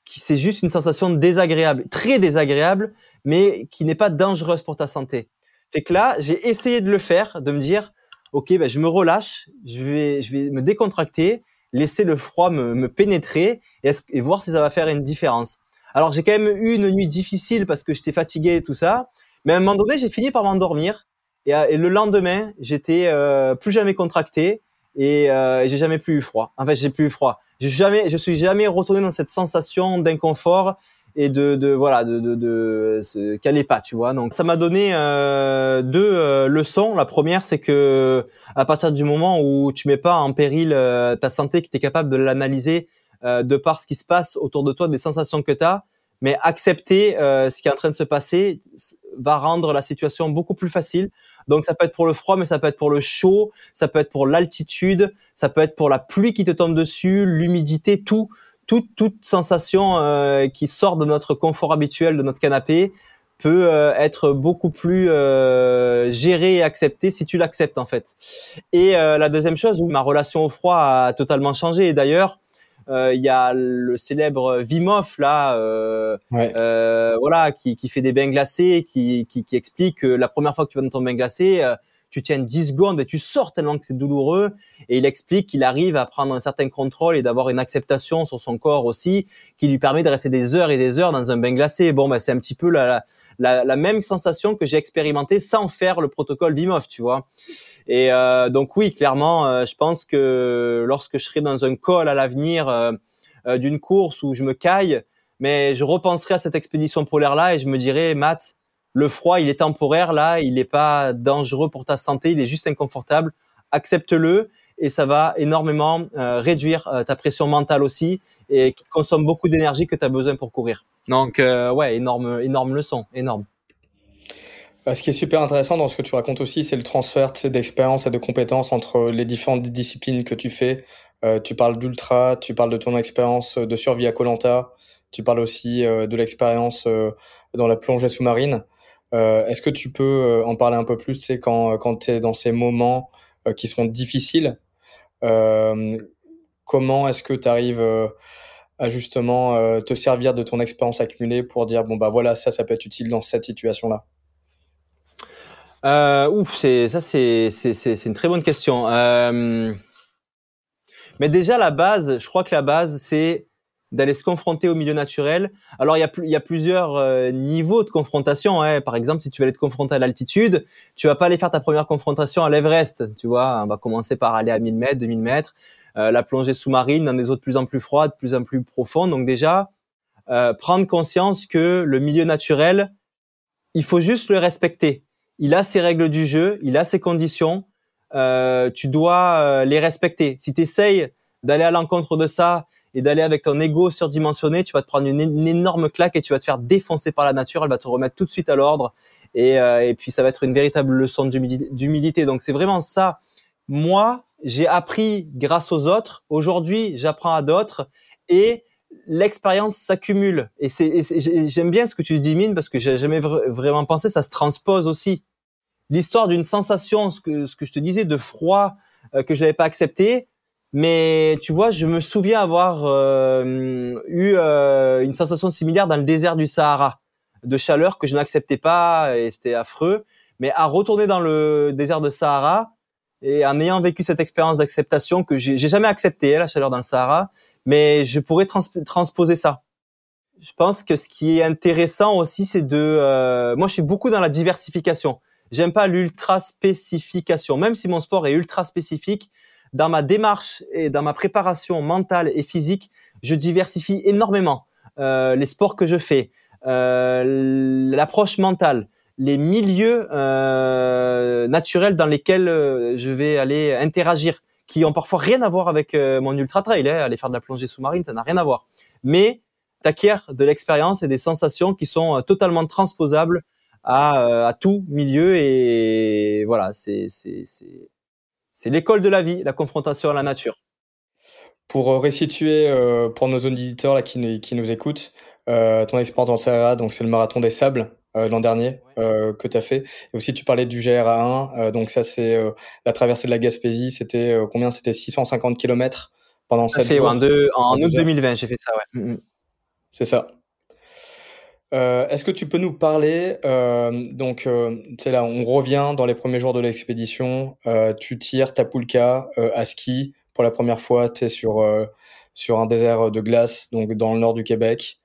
C'est juste une sensation désagréable, très désagréable, mais qui n'est pas dangereuse pour ta santé. Fait que là, j'ai essayé de le faire, de me dire ok, ben je me relâche, je vais, je vais me décontracter laisser le froid me, pénétrer et, et, voir si ça va faire une différence. Alors j'ai quand même eu une nuit difficile parce que j'étais fatigué et tout ça, mais à un moment donné j'ai fini par m'endormir et, et, le lendemain j'étais euh, plus jamais contracté et, euh, j'ai jamais plus eu froid. En fait j'ai plus eu froid. Jamais, je suis jamais retourné dans cette sensation d'inconfort et de, de voilà de, de, de qu'elle pas tu vois. Donc ça m'a donné euh, deux euh, leçons. La première c'est que à partir du moment où tu mets pas en péril euh, ta santé que tu es capable de l'analyser euh, de par ce qui se passe autour de toi des sensations que tu as mais accepter ce qui est en train de se passer va rendre la situation beaucoup plus facile. Donc ça peut être pour le froid mais ça peut être pour le chaud ça peut être pour l'altitude ça peut être pour la pluie qui te tombe dessus l'humidité tout toute, toute sensation euh, qui sort de notre confort habituel, de notre canapé, peut euh, être beaucoup plus euh, gérée et acceptée si tu l'acceptes en fait. Et la deuxième chose, où ma relation au froid a totalement changé. Et d'ailleurs, il y a le célèbre Vimov là, voilà, qui, qui, fait des bains glacés, qui, qui, qui, explique que la première fois que tu vas dans ton bain glacé, tu tiens 10 secondes et tu sors tellement que c'est douloureux. Et il explique qu'il arrive à prendre un certain contrôle et d'avoir une acceptation sur son corps aussi, qui lui permet de rester des heures et des heures dans un bain glacé. Bon, bah, c'est un petit peu la, la, la même sensation que j'ai expérimenté sans faire le protocole Wim tu vois. Et euh, donc oui, clairement, euh, je pense que lorsque je serai dans un col à l'avenir euh, euh, d'une course où je me caille, mais je repenserai à cette expédition polaire là et je me dirai, Matt, le froid, il est temporaire là, il n'est pas dangereux pour ta santé, il est juste inconfortable. Accepte-le et ça va énormément réduire ta pression mentale aussi et qui te consomme beaucoup d'énergie que tu as besoin pour courir. Donc ouais, énorme, énorme leçon, énorme. Euh, ce qui est super intéressant dans ce que tu racontes aussi, c'est le transfert d'expérience et de compétences entre les différentes disciplines que tu fais. Euh, tu parles d'ultra, tu parles de ton expérience de survie à Colanta, tu parles aussi euh, de l'expérience euh, dans la plongée sous-marine. Euh, est-ce que tu peux en parler un peu plus, tu quand, quand tu es dans ces moments qui sont difficiles Comment est-ce que tu arrives à justement te servir de ton expérience accumulée pour dire, bon, bah voilà, ça, ça peut être utile dans cette situation-là? Euh, ouf, c'est ça, c'est c'est une très bonne question. Euh, mais déjà la base, je crois que la base c'est d'aller se confronter au milieu naturel. Alors il y a y a plusieurs euh, niveaux de confrontation. Hein. Par exemple, si tu veux aller te confronter à l'altitude, tu vas pas aller faire ta première confrontation à l'Everest. Tu vois, on va commencer par aller à 1000 mètres, 2000 mètres. Euh, la plongée sous-marine dans des eaux de plus en plus froides, de plus en plus profondes. Donc déjà, euh, prendre conscience que le milieu naturel, il faut juste le respecter il a ses règles du jeu, il a ses conditions. Euh, tu dois euh, les respecter. Si tu essayes d'aller à l'encontre de ça et d'aller avec ton ego surdimensionné, tu vas te prendre une, énorme claque et tu vas te faire défoncer par la nature. Elle va te remettre tout de suite à l'ordre et, euh, et puis ça va être une véritable leçon d'humilité. Donc c'est vraiment ça. Moi, j'ai appris grâce aux autres. Aujourd'hui, j'apprends à d'autres et l'expérience s'accumule. Et c'est, j'aime bien ce que tu dis, Mine, parce que j'ai jamais vraiment pensé, ça se transpose aussi l'histoire d'une sensation, ce que, ce que je te disais, de froid euh, que je n'avais pas accepté. Mais tu vois, je me souviens avoir euh, eu euh, une sensation similaire dans le désert du Sahara, de chaleur que je n'acceptais pas et c'était affreux. Mais à retourner dans le désert de Sahara et en ayant vécu cette expérience d'acceptation que j'ai jamais accepté, la chaleur dans le Sahara, mais je pourrais transposer ça. Je pense que ce qui est intéressant aussi, c'est de... moi, je suis beaucoup dans la diversification. J'aime pas l'ultra spécification. Même si mon sport est ultra spécifique, dans ma démarche et dans ma préparation mentale et physique, je diversifie énormément euh, les sports que je fais, euh, l'approche mentale, les milieux euh, naturels dans lesquels euh, je vais aller interagir, qui ont parfois rien à voir avec euh, mon ultra trail. Hein. Aller faire de la plongée sous-marine, ça n'a rien à voir. Mais t'acquiers de l'expérience et des sensations qui sont euh, totalement transposables à, à tout milieu et voilà, c'est c'est l'école de la vie, la confrontation à la nature. Pour euh, restituer euh, pour nos auditeurs là qui, qui nous écoutent, euh, ton expérience dans le Sahara, donc c'est le marathon des sables euh, l'an dernier euh, que tu as fait. Et aussi tu parlais du GRA1, donc ça c'est la traversée de la Gaspésie, c'était combien? C'était 650 km pendant 7 jours. En, en août 2020, j'ai fait ça, ouais. Mm, mm. C'est ça. Euh, Est-ce que tu peux nous parler euh, donc euh, tu là on revient dans les premiers jours de l'expédition euh, tu tires ta poulka euh, à ski pour la première fois tu es sur euh, sur un désert de glace donc dans le nord du Québec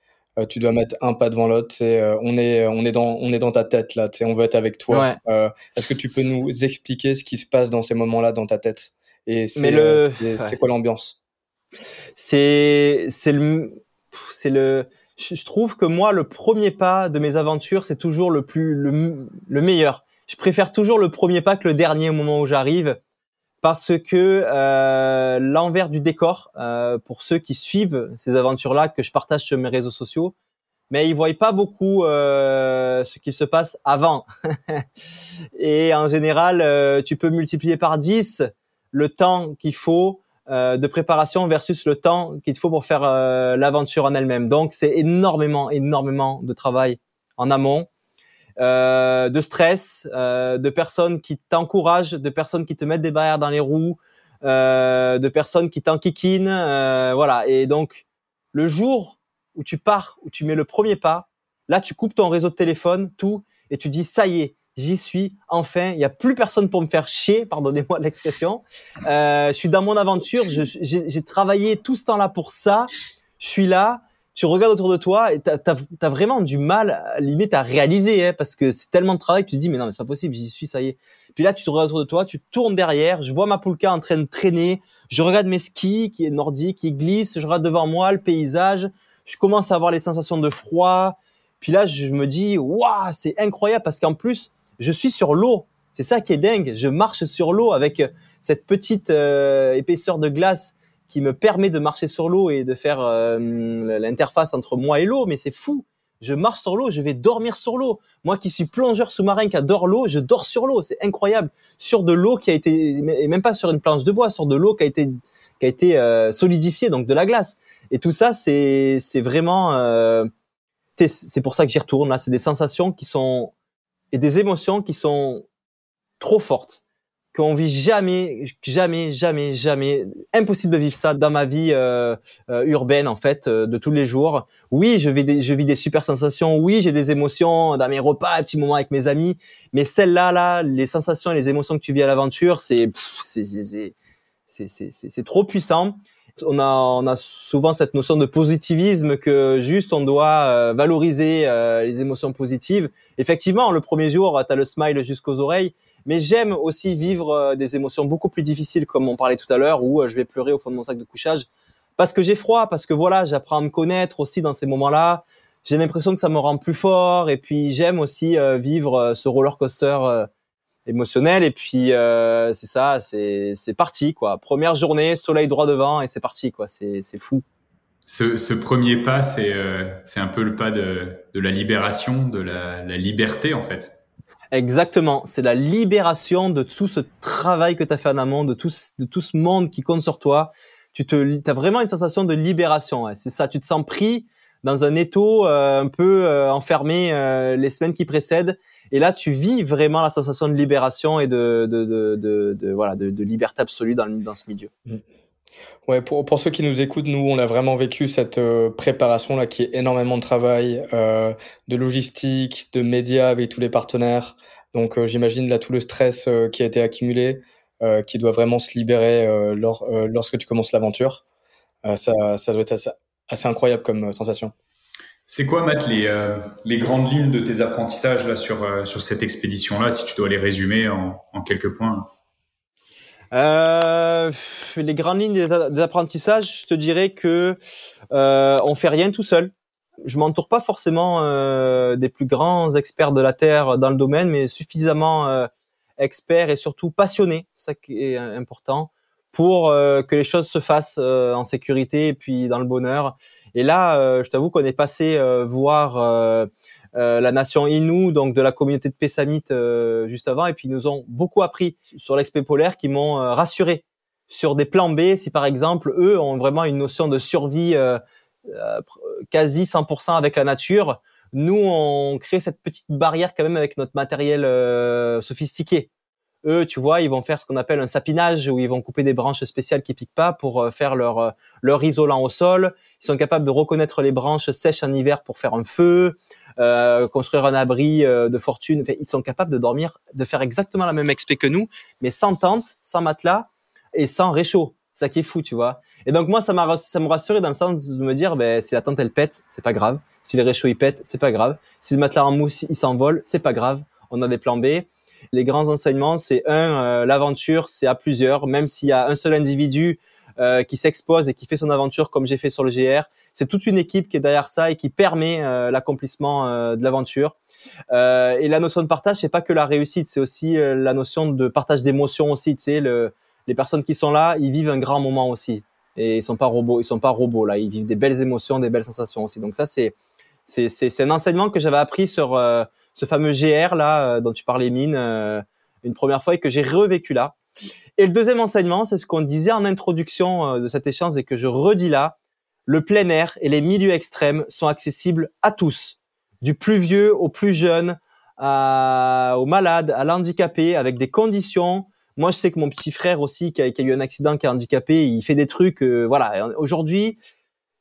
tu dois mettre un pas devant l'autre on est on est dans on est dans ta tête là on veut être avec toi ouais. Est-ce que tu peux nous expliquer ce qui se passe dans ces moments-là dans ta tête? Et c'est le... c'est ouais. quoi l'ambiance? C'est c'est le c'est le je trouve que moi, le premier pas de mes aventures, c'est toujours le plus le, le, meilleur. Je préfère toujours le premier pas que le dernier au moment où j'arrive, parce que euh, l'envers du décor, euh, pour ceux qui suivent ces aventures-là que je partage sur mes réseaux sociaux, mais ils voient pas beaucoup euh, ce qui se passe avant. Et en général, euh, tu peux multiplier par 10 le temps qu'il faut euh, de préparation versus le temps qu'il faut pour faire euh, l'aventure en elle-même. Donc c'est énormément, énormément de travail en amont, euh, de stress, euh, de personnes qui t'encouragent, de personnes qui te mettent des barrières dans les roues, euh, de personnes qui t'enquiquinent, voilà. Et donc le jour où tu pars, où tu mets le premier pas, là tu coupes ton réseau de téléphone, tout, et tu dis ça y est, j'y suis, enfin, il n'y a plus personne pour me faire chier, pardonnez-moi l'expression. Euh, je suis dans mon aventure, j'ai travaillé tout ce temps-là pour ça, je suis là, tu regardes autour de toi et tu as, vraiment du mal, limite, à réaliser, hein, parce que c'est tellement de travail que tu te dis, mais non, mais c'est pas possible, j'y suis, ça y est. Puis là, tu te regardes autour de toi, tu tournes derrière, je vois ma poulka en train de traîner, je regarde mes skis qui est nordique, qui glissent, je regarde devant moi le paysage, je commence à avoir les sensations de froid. Puis là, je me dis, waouh, c'est incroyable parce qu'en plus, je suis sur l'eau. C'est ça qui est dingue. Je marche sur l'eau avec cette petite euh, épaisseur de glace qui me permet de marcher sur l'eau et de faire euh, l'interface entre moi et l'eau. Mais c'est fou. Je marche sur l'eau, je vais dormir sur l'eau. Moi qui suis plongeur sous-marin, qui adore l'eau, je dors sur l'eau. C'est incroyable. Sur de l'eau qui a été, et même pas sur une planche de bois, sur de l'eau qui a été, qui a été euh, solidifiée, donc de la glace. Et tout ça, c'est, c'est vraiment, c'est pour ça que j'y retourne là. C'est des sensations qui sont et des émotions qui sont trop fortes qu'on vit jamais, jamais, jamais, jamais. Impossible de vivre ça dans ma vie euh, euh, urbaine en fait, euh, de tous les jours. Oui, je vis des, je vis des super sensations. Oui, j'ai des émotions dans mes repas, petits moments avec mes amis. Mais celles-là, là, les sensations et les émotions que tu vis à l'aventure, c'est, c'est, c'est, c'est, c'est trop puissant on a, on a souvent cette notion de positivisme que juste on doit euh, valoriser euh, les émotions positives. Effectivement, le premier jour, tu as le smile jusqu'aux oreilles, mais j'aime aussi vivre euh, des émotions beaucoup plus difficiles, comme on parlait tout à l'heure, où je vais pleurer au fond de mon sac de couchage parce que j'ai froid, parce que voilà, j'apprends à me connaître aussi dans ces moments-là. J'ai l'impression que ça me rend plus fort, et puis j'aime aussi vivre ce roller coaster émotionnel. Et puis euh, c'est ça c'est c'est parti quoi. Première journée soleil droit devant et c'est parti quoi. C'est c'est fou. Ce, ce premier pas c'est euh, c'est un peu le pas de de la libération de la, la liberté en fait. Exactement. C'est la libération de tout ce travail que tu as fait en amont de tout de tout ce monde qui compte sur toi. Tu te as vraiment une sensation de libération ouais. c'est ça. Tu te sens pris dans un étau euh, un peu euh, enfermé les semaines qui précèdent et là, tu vis vraiment la sensation de libération et de, voilà, de, liberté absolue dans, ce milieu. Mm. Ouais, pour, pour ceux qui nous écoutent, nous, on a vraiment vécu cette euh, préparation-là qui est énormément de travail, euh, de logistique, de médias avec tous les partenaires. Donc, euh, j'imagine là tout le stress qui a été accumulé, qui doit vraiment se libérer lors, lorsque tu commences l'aventure. ça, ça doit être assez incroyable comme sensation. C'est quoi, Matt, les, euh, les grandes lignes de tes apprentissages là sur, euh, sur cette expédition-là, si tu dois les résumer en, en quelques points? Euh, Les grandes lignes des, apprentissages, je te dirais que euh, on fait rien tout seul. Je m'entoure pas forcément euh, des plus grands experts de la Terre dans le domaine, mais suffisamment experts et surtout passionnés, ça qui est important, pour que les choses se fassent en sécurité et puis dans le bonheur. Et là, euh, je t'avoue qu'on est passé euh, voir euh, la nation Innu, donc de la communauté de Pessamit juste avant, et puis ils nous ont beaucoup appris sur l'expé polaire, qui m'ont rassuré sur des plans B. Si par exemple eux ont vraiment une notion de survie quasi 100% avec la nature, nous on crée cette petite barrière quand même avec notre matériel sophistiqué. Eux, tu vois, ils vont faire ce qu'on appelle un sapinage où ils vont couper des branches spéciales qui piquent pas pour euh, faire leur euh, leur isolant au sol. Ils sont capables de reconnaître les branches sèches en hiver pour faire un feu, euh, construire un abri de fortune. ils sont capables de dormir, de faire exactement la même expé que nous, mais sans tente, sans matelas et sans réchaud. Ça qui est fou, tu vois. Et donc moi, ça m'a ça me rassuré dans le sens de me dire, ben si la tente elle pète, c'est pas grave. Si les réchauds ils pètent, c'est pas grave. Si le matelas en mousse il s'envole, c'est pas grave. On a des plans B. Les grands enseignements, c'est un, euh, l'aventure, c'est à plusieurs, même s'il y a un seul individu euh, qui s'expose et qui fait son aventure comme j'ai fait sur le GR. C'est toute une équipe qui est derrière ça et qui permet euh, l'accomplissement de l'aventure. et la notion de partage, c'est pas que la réussite, c'est aussi la notion de partage d'émotions aussi. Tu sais, le, les personnes qui sont là, ils vivent un grand moment aussi. Et ils sont pas robots, ils sont pas robots là. Ils vivent des belles émotions, des belles sensations aussi. Donc ça, c'est c'est c'est un enseignement que j'avais appris sur ce fameux GR là euh, dont tu parlais mine euh, une première fois et que j'ai revécu là. Et le deuxième enseignement, c'est ce qu'on disait en introduction euh, de cet échange et que je redis là. Le plein air et les milieux extrêmes sont accessibles à tous, du plus vieux au plus jeune, à, aux malades, à l'handicapé, avec des conditions. Moi, je sais que mon petit frère aussi, qui a eu un accident, qui est handicapé, il fait des trucs. voilà. Aujourd'hui,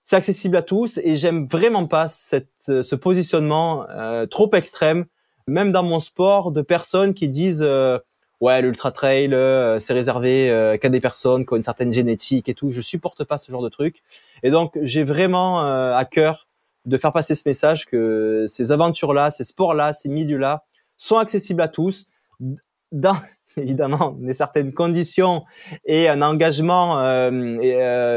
c'est accessible à tous et j'aime vraiment pas cette, ce positionnement euh, trop extrême même dans mon sport, de personnes qui disent euh, ouais l'ultra trail euh, c'est réservé euh, qu'à des personnes qui ont une certaine génétique et tout. Je supporte pas ce genre de truc. Et donc j'ai vraiment à cœur de faire passer ce message que ces aventures-là, ces sports-là, ces milieux-là sont accessibles à tous dans évidemment des certaines conditions et un engagement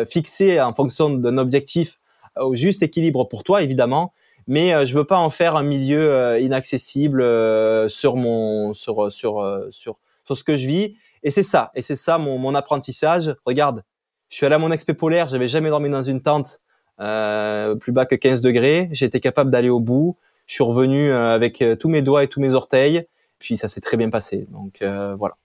fixé en fonction d'un objectif au juste équilibre pour toi évidemment mais euh, je veux pas en faire un milieu euh, inaccessible euh, sur mon sur sur sur sur ce que je vis. Et c'est ça, et c'est ça mon, mon apprentissage. Regarde, je suis allé à mon expé polaire, j'avais jamais dormi dans une tente euh, plus bas que 15 degrés. J'étais capable d'aller au bout. Je suis revenu avec tous mes doigts et tous mes orteils. Puis ça s'est très bien passé. Donc voilà.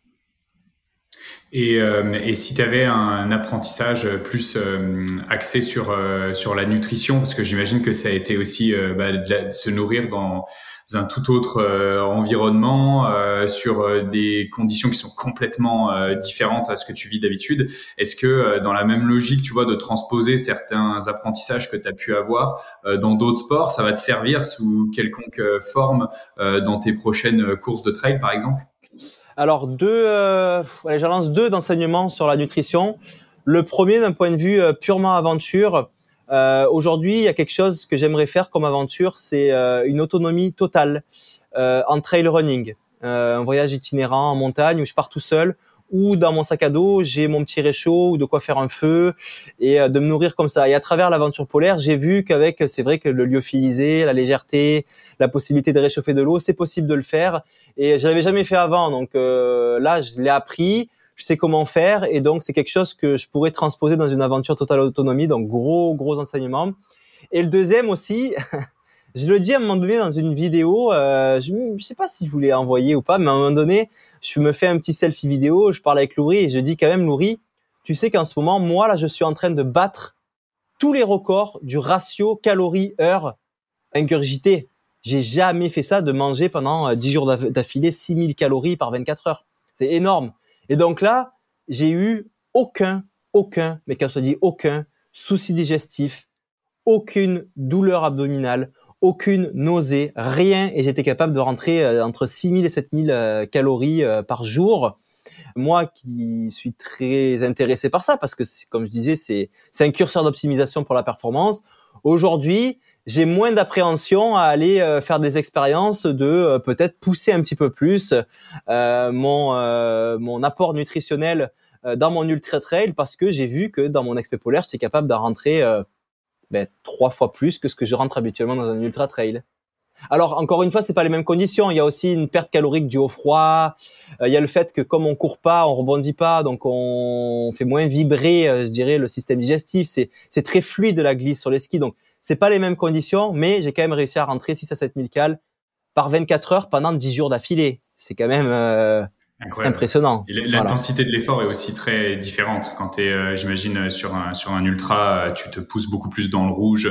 Et, euh, si tu avais un apprentissage plus euh, axé sur euh, sur la nutrition, parce que j'imagine que ça a été aussi bah, se nourrir dans un tout autre environnement, sur des conditions qui sont complètement différentes à ce que tu vis d'habitude. Est-ce que dans la même logique, tu vois, de transposer certains apprentissages que tu as pu avoir dans d'autres sports, ça va te servir sous quelconque forme dans tes prochaines courses de trail, par exemple? Alors deux, euh, allez, lance deux d'enseignements sur la nutrition. Le premier, d'un point de vue euh, purement aventure, euh, aujourd'hui, il y a quelque chose que j'aimerais faire comme aventure, c'est euh, une autonomie totale euh, en trail running, un voyage itinérant en montagne où je pars tout seul, ou dans mon sac à dos, j'ai mon petit réchaud ou de quoi faire un feu et de me nourrir comme ça. Et à travers l'aventure polaire, j'ai vu qu'avec, c'est vrai que le lyophilisé, la légèreté, la possibilité de réchauffer de l'eau, c'est possible de le faire et je l'avais jamais fait avant. Donc euh, là, je l'ai appris, je sais comment faire et donc c'est quelque chose que je pourrais transposer dans une aventure totale autonomie. Donc gros gros enseignement. Et le deuxième aussi, je le dis à un moment donné dans une vidéo, euh, je, ne sais pas si je voulais envoyer ou pas, mais à un moment donné, je me fais un petit selfie vidéo, je parle avec Loury et je dis quand même Loury, tu sais qu'en ce moment, moi là, je suis en train de battre tous les records du ratio calories-heure ingurgité. J'ai jamais fait ça de manger pendant 10 euh, jours d'affilée 6000 calories par 24 heures. C'est énorme. Et donc là, j'ai eu aucun, aucun, mais quand je dis aucun, souci digestif, aucune douleur abdominale, aucune nausée, rien, et j'étais capable de rentrer euh, entre 6000 et 7000 euh, calories par jour. Moi qui suis très intéressé par ça, parce que comme je disais, c'est un curseur d'optimisation pour la performance. Aujourd'hui, j'ai moins d'appréhension à aller euh, faire des expériences de euh, peut-être pousser un petit peu plus euh, mon mon apport nutritionnel dans mon ultra trail parce que j'ai vu que dans mon expé polaire j'étais capable de rentrer ben, trois fois plus que ce que je rentre habituellement dans un ultra trail. Alors encore une fois, c'est pas les mêmes conditions. Il y a aussi une perte calorique due au froid. il y a le fait que comme on court pas, on rebondit pas, donc on fait moins vibrer, je dirais, le système digestif. C'est c'est très fluide la glisse sur les skis, donc c'est pas les mêmes conditions, mais j'ai quand même réussi à rentrer 6 à 7 000 cales par 24 heures pendant 10 jours d'affilée. C'est quand même euh, impressionnant. L'intensité de l'effort est aussi très différente. Quand tu es, euh, j'imagine, sur un, sur un ultra, tu te pousses beaucoup plus dans le rouge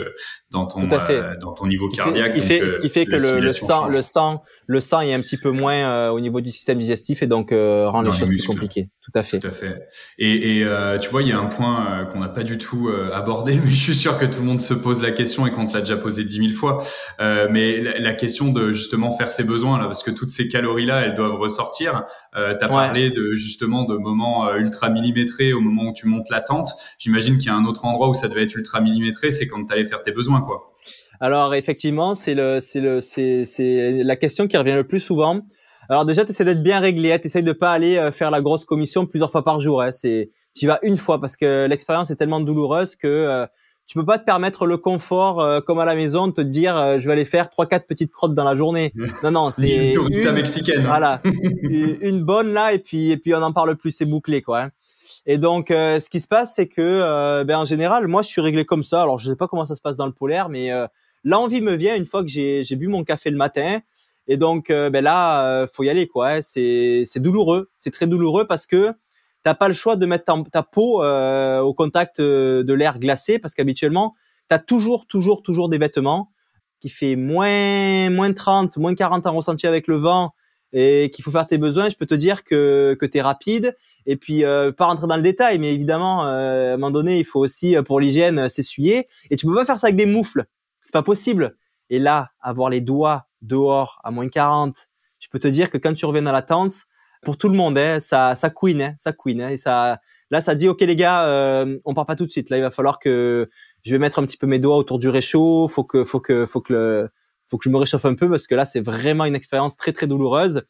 dans ton, euh, dans ton niveau cardiaque. ce qui fait, ce qui fait que le, sang, le sang, le sang est un petit peu moins au niveau du système digestif et donc rend les choses plus compliquées. Tout à fait. Tout à fait. Et, et euh, tu vois, il y a un point euh, qu'on n'a pas du tout euh, abordé, mais je suis sûr que tout le monde se pose la question et qu'on te l'a déjà posé dix mille fois. mais la, question de justement faire ses besoins là, parce que toutes ces calories là, elles doivent ressortir. Euh, tu as parlé de justement de moments ultra millimétrés au moment où tu montes la tente. J'imagine qu'il y a un autre endroit où ça devait être ultra millimétré, c'est quand tu allais faire tes besoins, quoi. Alors effectivement, c'est le, c'est le, c'est, c'est la question qui revient le plus souvent. Alors déjà, tu essaies d'être bien réglé, hein, tu essaies de pas aller euh, faire la grosse commission plusieurs fois par jour. Hein, c'est, tu vas une fois parce que l'expérience est tellement douloureuse que euh, tu peux pas te permettre le confort euh, comme à la maison de te dire euh, je vais aller faire trois quatre petites crottes dans la journée. Non non, c'est une mexicaine. Voilà, une, bonne là et puis et puis on n'en parle plus, c'est bouclé quoi. Hein. Et donc ce qui se passe c'est que ben en général, moi je suis réglé comme ça. Alors je sais pas comment ça se passe dans le polaire mais l'envie me vient une fois que j'ai j'ai bu mon café le matin et donc, euh, ben là, euh, faut y aller, quoi. Hein. C'est, c'est douloureux. C'est très douloureux parce que t'as pas le choix de mettre ta, peau euh, au contact de l'air glacé parce qu'habituellement, tu as toujours, toujours, toujours des vêtements qui fait moins, moins 30, moins 40 en ressenti avec le vent et qu'il faut faire tes besoins. Je peux te dire que, que tu rapide. Et puis, pas rentrer dans le détail, mais évidemment, à un moment donné, il faut aussi, pour l'hygiène, s'essuyer. Et tu peux pas faire ça avec des moufles. C'est pas possible. Et là, avoir les doigts dehors à moins 40, je peux te dire que quand tu reviens dans la tente, pour tout le monde, hein, ça, ça couine, hein, ça couine, hein, et ça, là, ça dit, ok les gars, euh, on part pas tout de suite. Là, il va falloir que je vais mettre un petit peu mes doigts autour du réchaud. Faut que, faut que, faut que le, faut que je me réchauffe un peu parce que là, c'est vraiment une expérience très très douloureuse.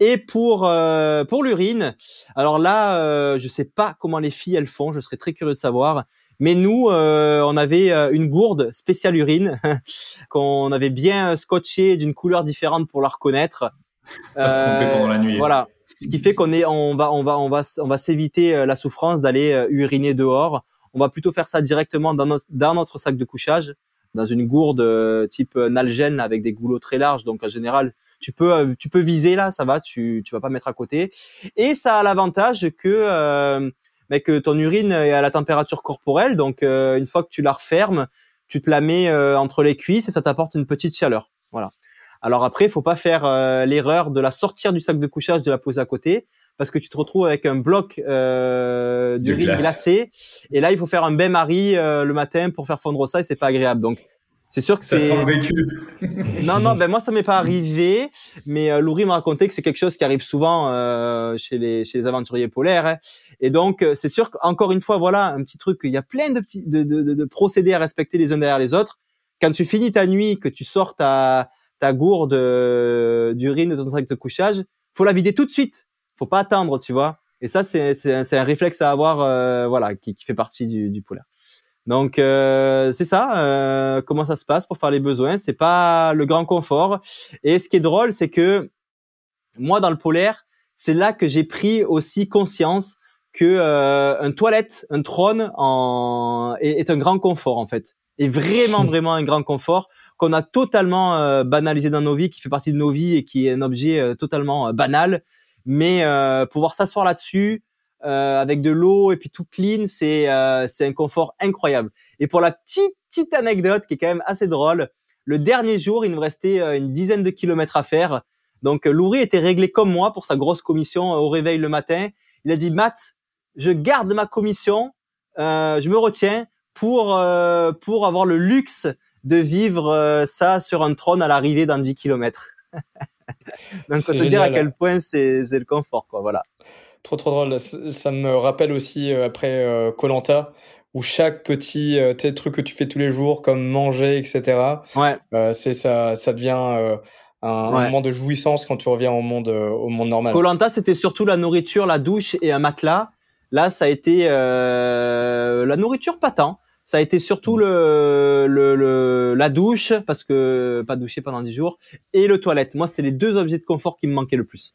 Et pour euh, pour l'urine, alors là, euh, je sais pas comment les filles elles font. Je serais très curieux de savoir. Mais nous, euh, on avait euh, une gourde spéciale urine qu'on avait bien scotché d'une couleur différente pour la reconnaître. Pas se tromper pendant la nuit. Voilà. Ce qui fait qu'on est, on va, on va, on va, on va s'éviter la souffrance d'aller uriner dehors. On va plutôt faire ça directement dans notre, dans notre sac de couchage, dans une gourde type Nalgene avec des goulots très larges. Donc en général, tu peux, tu peux viser là, ça va, tu, tu vas pas mettre à côté. Et ça a l'avantage que euh, mais que ton urine est à la température corporelle. Donc, euh, une fois que tu la refermes, tu te la mets euh, entre les cuisses et ça t'apporte une petite chaleur. Voilà. Alors après, il faut pas faire euh, l'erreur de la sortir du sac de couchage, de la poser à côté, parce que tu te retrouves avec un bloc euh, d'urine glace. glacé. Et là, il faut faire un bain-marie le matin pour faire fondre ça et c'est pas agréable. Donc, c'est sûr que Ça c'est sent le vécu. non, non, ben moi ça m'est pas arrivé, mais euh, m'a raconté que c'est quelque chose qui arrive souvent euh, chez les chez les aventuriers polaires. hein. Et donc euh, c'est sûr qu'encore une fois, voilà un petit truc. Il y a plein de petits de, de, de, de procédés à respecter les uns derrière les autres. Quand tu finis ta nuit, que tu sors ta ta gourde euh, d'urine de ton sac de couchage, faut la vider tout de suite. Faut pas attendre, tu vois. Et ça c'est un, un réflexe à avoir, euh, voilà, qui, qui fait partie du, du polaire. Donc euh, c'est ça. euh, comment ça se passe pour faire les besoins C'est pas le grand confort. Et ce qui est drôle, c'est que moi dans le polaire, c'est là que j'ai pris aussi conscience que euh, un toilette, un trône en... est, est un grand confort en fait. Et vraiment vraiment un grand confort qu'on a totalement euh, banalisé dans nos vies, qui fait partie de nos vies et qui est un objet euh, totalement euh, banal. Mais euh, pouvoir s'asseoir là-dessus, euh, avec de l'eau et puis tout clean, c'est euh, c'est un confort incroyable. Et pour la petite petite anecdote qui est quand même assez drôle, le dernier jour, il nous restait euh, une dizaine de kilomètres à faire. Donc euh, Loury était réglé comme moi pour sa grosse commission euh, au réveil le matin. Il a dit Matt, je garde ma commission, euh, je me retiens pour euh, pour avoir le luxe de vivre ça sur un trône à l'arrivée dans 10 kilomètres. Donc faut te dire à quel point c'est c'est le confort quoi, voilà. Trop trop drôle. Ça me rappelle aussi euh, après Colanta où chaque petit euh, truc que tu fais tous les jours comme manger etc. Ouais. euh, c'est ça ça devient euh, un, un Ouais. moment de jouissance quand tu reviens au monde euh, au monde normal. Colanta, c'était surtout la nourriture, la douche et un matelas. Là, ça a été euh, la nourriture, pas tant. Ça a été surtout le, le, le- la douche, parce que pas douché pendant 10 jours, et le toilette. Moi, c'est les deux objets de confort qui me manquaient le plus.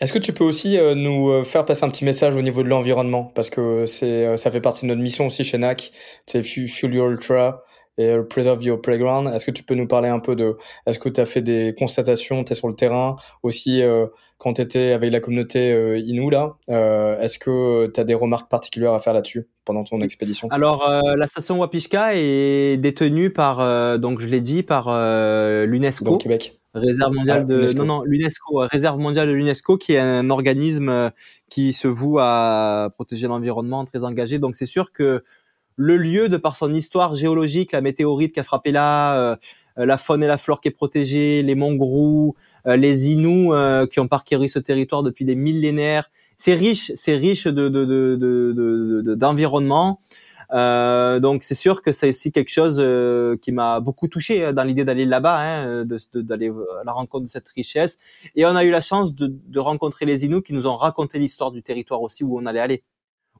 Est-ce que tu peux aussi euh, nous euh, faire passer un petit message au niveau de l'environnement? Parce que c'est euh, ça fait partie de notre mission aussi chez NAC, c'est Fu- Fuel Your Ultra et Preserve Your Playground. Est-ce que tu peux nous parler un peu de est-ce que tu as fait des constatations, tu es sur le terrain? Aussi euh, quand tu étais avec la communauté euh, Inou là, euh, est-ce que tu as des remarques particulières à faire là-dessus pendant ton expédition? Alors, la station Wapishka est détenue par, donc je l'ai dit, par l'UNESCO. Québec Réserve mondiale Ah, de l'UNESCO. non non l'UNESCO réserve mondiale de l'UNESCO qui est un organisme euh, qui se voue à protéger l'environnement très engagé donc c'est sûr que le lieu de par son histoire géologique la météorite qui a frappé là euh, la faune et la flore qui est protégée les monts Grou euh, les Inuits euh, qui ont parcouru ce territoire depuis des millénaires c'est riche c'est riche de de de de- de- de- d'environnement euh, donc c'est sûr que c'est aussi quelque chose euh, qui m'a beaucoup touché hein, dans l'idée d'aller là-bas, hein, d'aller à la rencontre de cette richesse. Et on a eu la chance de, de rencontrer les Inuits qui nous ont raconté l'histoire du territoire aussi où on allait aller.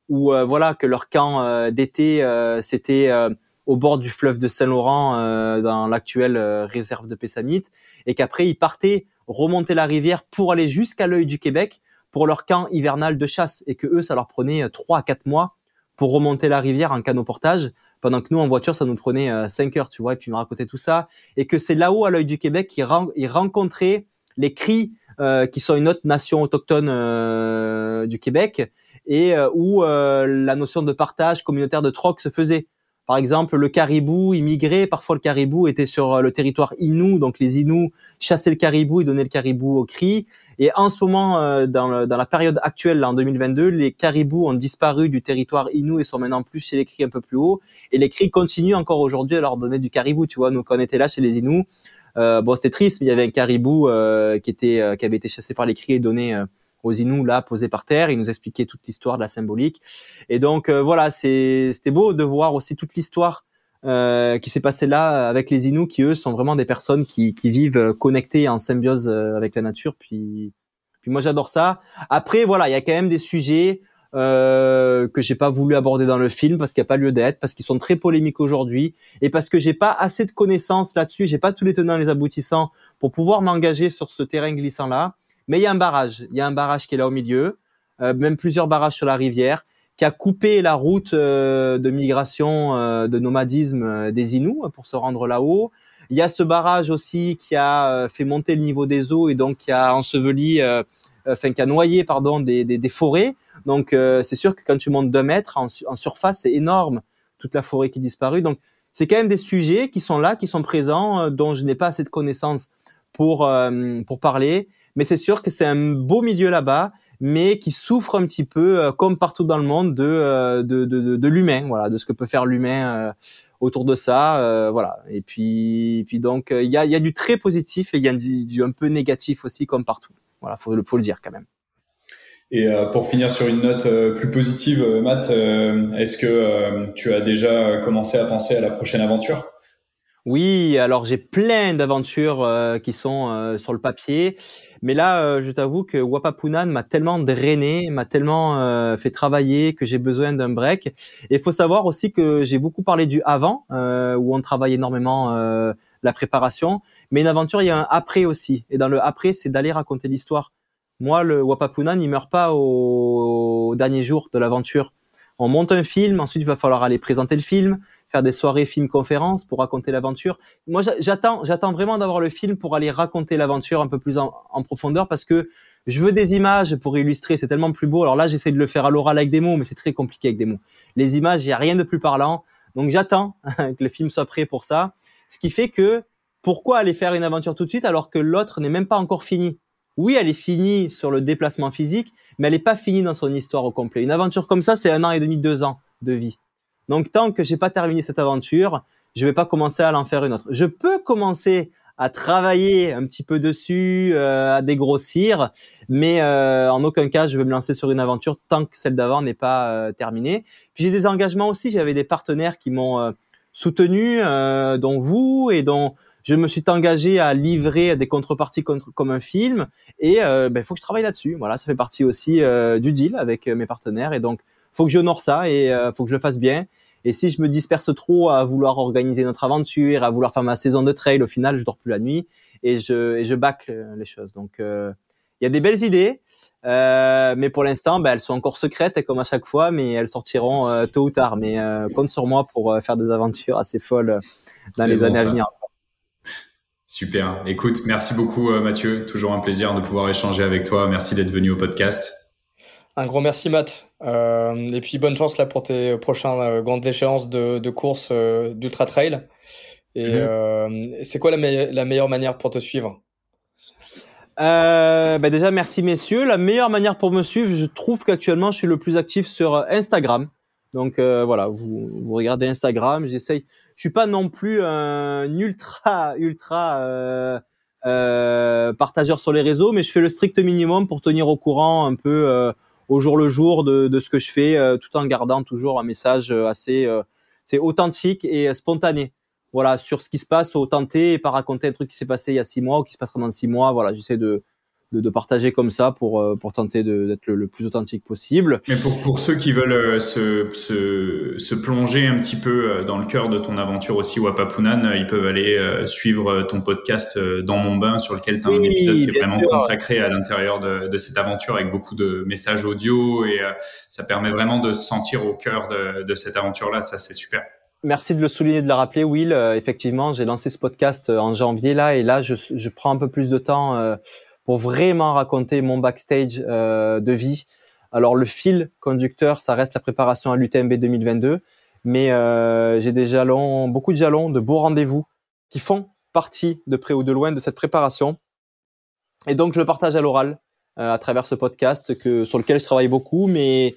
Où euh, voilà que leur camp euh, d'été euh, c'était euh, au bord du fleuve de Saint-Laurent euh, dans l'actuelle euh, réserve de Pessamite et qu'après ils partaient remonter la rivière pour aller jusqu'à l'œil du Québec pour leur camp hivernal de chasse et que eux ça leur prenait euh, trois à quatre mois pour remonter la rivière en canot portage, pendant que nous, en voiture, ça nous prenait euh, 5 heures, tu vois, et puis il me racontait tout ça. Et que c'est là-haut, à l'œil du Québec, qu'ils ren- ils rencontraient les Cris, euh, qui sont une autre nation autochtone euh, du Québec, et euh, où euh, la notion de partage communautaire de troc se faisait. Par exemple, le caribou immigrait, parfois le caribou était sur euh, le territoire Innu, donc les Inuits chassaient le caribou et donnaient le caribou aux Cris. Et en ce moment, euh, dans, le- dans la période actuelle, en 2022, les caribous ont disparu du territoire Innu et sont maintenant plus chez les cris un peu plus haut. Et les cris continuent encore aujourd'hui à leur donner du caribou. Tu vois, quand on était là chez les Inuits, bon, c'était triste, mais il y avait un caribou qui était qui avait été chassé par les cris et donné aux Inuits là posé par terre. Il nous expliquait toute l'histoire de la symbolique. Et donc voilà, c'est c'était beau de voir aussi toute l'histoire euh, qui s'est passé là avec les Inuits qui eux sont vraiment des personnes qui, qui vivent connectées en symbiose euh, avec la nature. Puis, puis moi j'adore ça. Après voilà, il y a quand même des sujets euh, que j'ai pas voulu aborder dans le film parce qu'il n'y a pas lieu d'être, parce qu'ils sont très polémiques aujourd'hui et parce que j'ai pas assez de connaissances là-dessus, j'ai pas tous les tenants et les aboutissants pour pouvoir m'engager sur ce terrain glissant là. Mais il y a un barrage, il y a un barrage qui est là au milieu, euh, même plusieurs barrages sur la rivière qui a coupé la route euh, de migration, euh, de nomadisme euh, des Inuits pour se rendre là-haut. Il y a ce barrage aussi qui a fait monter le niveau des eaux et donc qui a enseveli, enfin qui a noyé pardon des, des, des forêts. Donc c'est sûr que quand tu montes deux mètres en, en surface, c'est énorme toute la forêt qui disparaît. Donc c'est quand même des sujets qui sont là, qui sont présents, dont je n'ai pas assez de connaissances pour pour parler. Mais c'est sûr que c'est un beau milieu là-bas mais qui souffre un petit peu, euh, comme partout dans le monde, de, euh, de, de, de l'humain, voilà, de ce que peut faire l'humain euh, autour de ça, voilà. Et puis, puis donc, il y a, y a du très positif et il y a du, un peu négatif aussi, comme partout. Voilà, faut, faut le dire quand même. Et pour finir sur une note plus positive, Matt, est-ce que tu as déjà commencé à penser à la prochaine aventure? Oui, alors j'ai plein d'aventures euh, qui sont euh, sur le papier, mais là, euh, je t'avoue que Wapapunan m'a tellement drainé, m'a tellement fait travailler que j'ai besoin d'un break. Et il faut savoir aussi que j'ai beaucoup parlé du avant, où on travaille énormément la préparation, mais une aventure, il y a un après aussi. Et dans le après, c'est d'aller raconter l'histoire. Moi, le Wapapunan, il meurt pas au, au dernier jour de l'aventure. On monte un film, ensuite il va falloir aller présenter le film, faire des soirées film-conférences pour raconter l'aventure. Moi, j'attends, j'attends vraiment d'avoir le film pour aller raconter l'aventure un peu plus en, profondeur parce que je veux des images pour illustrer. C'est tellement plus beau. Alors là, j'essaie de le faire à l'oral avec des mots, mais c'est très compliqué avec des mots. Les images, il n'y a rien de plus parlant. Donc j'attends que le film soit prêt pour ça. Ce qui fait que pourquoi aller faire une aventure tout de suite alors que l'autre n'est même pas encore fini? Oui, elle est finie sur le déplacement physique, mais elle n'est pas finie dans son histoire au complet. Une aventure comme ça, c'est un an et demi, deux ans de vie. Donc tant que j'ai pas terminé cette aventure, je vais pas commencer à l'en faire une autre. Je peux commencer à travailler un petit peu dessus, euh, à dégrossir, mais euh, en aucun cas je vais me lancer sur une aventure tant que celle d'avant n'est pas euh, terminée. Puis j'ai des engagements aussi, j'avais des partenaires qui m'ont soutenu, dont vous et dont je me suis engagé à livrer des contreparties comme un film et il ben, faut que je travaille là-dessus. Voilà, ça fait partie aussi du deal avec mes partenaires et donc faut que j'honore ça et euh, faut que je le fasse bien. Et si je me disperse trop à vouloir organiser notre aventure, à vouloir faire ma saison de trail, au final, je dors plus la nuit et je et je bâcle les choses. Donc, euh, il y a des belles idées, euh, mais pour l'instant, ben, elles sont encore secrètes comme à chaque fois, mais elles sortiront euh, tôt ou tard. Mais euh, compte sur moi pour faire des aventures assez folles dans les années à venir. Super. Écoute, merci beaucoup Mathieu. Toujours un plaisir de pouvoir échanger avec toi. Merci d'être venu au podcast. Un grand merci Matt. Euh, et puis bonne chance là pour tes prochaines euh, grandes échéances de, de course euh, d'ultra trail. Et c'est quoi la, la, meilleure manière pour te suivre? Bah déjà merci messieurs. La meilleure manière pour me suivre, je trouve qu'actuellement je suis le plus actif sur Instagram. Donc voilà, vous, vous regardez Instagram, j'essaye. Je suis pas non plus un ultra ultra partageur sur les réseaux, mais je fais le strict minimum pour tenir au courant un peu au jour le jour de, de ce que je fais, euh, tout en gardant toujours un message euh, assez euh, c'est authentique et spontané. Voilà, sur ce qui se passe au tenté et pas raconter un truc qui s'est passé il y a six mois ou qui se passera dans six mois. Voilà, j'essaie de, de, de, partager comme ça pour, euh, pour tenter d'être le, le, plus authentique possible. Mais pour, pour ceux qui veulent euh, se, se, se, plonger un petit peu euh, dans le cœur de ton aventure aussi, Wapapunan, ils peuvent aller suivre ton podcast Dans mon bain, sur lequel tu as un épisode qui est vraiment consacré à l'intérieur de, de, cette aventure avec beaucoup de messages audio et ça permet vraiment de se sentir au cœur de, de cette aventure-là. Ça, c'est super. Merci de le souligner, de le rappeler, Will. effectivement, j'ai lancé ce podcast en janvier là, et là, je, je prends un peu plus de temps pour vraiment raconter mon backstage euh, de vie. Alors le fil conducteur, ça reste la préparation à l'UTMB 2022, mais euh, j'ai des jalons, beaucoup de jalons, de beaux rendez-vous qui font partie de près ou de loin de cette préparation. Et donc je le partage à l'oral euh, à travers ce podcast que sur lequel je travaille beaucoup, mais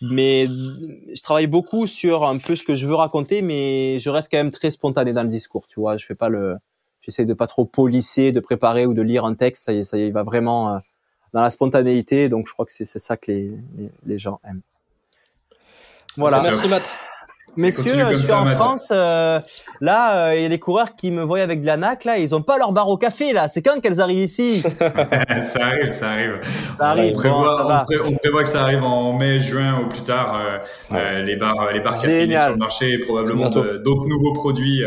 mais je travaille beaucoup sur un peu ce que je veux raconter, mais je reste quand même très spontané dans le discours. Tu vois, je fais pas le j'essaie de pas trop polisser, de préparer ou de lire un texte. Ça y ça y il va vraiment dans la spontanéité. Donc, je crois que c'est ça que les, les, les gens aiment. Voilà. Merci Matt. Messieurs, je suis en France. Euh, là, euh, il y a les coureurs qui me voient avec de la nac. Là, ils ont pas leur bar au café. Là, c'est quand qu'elles arrivent ici Ça arrive, ça arrive. Ça arrive. On prévoit, on, prévoit, que ça arrive en mai, juin ou plus tard. Euh, les bars, les bars cafés sur le marché et probablement d'autres nouveaux produits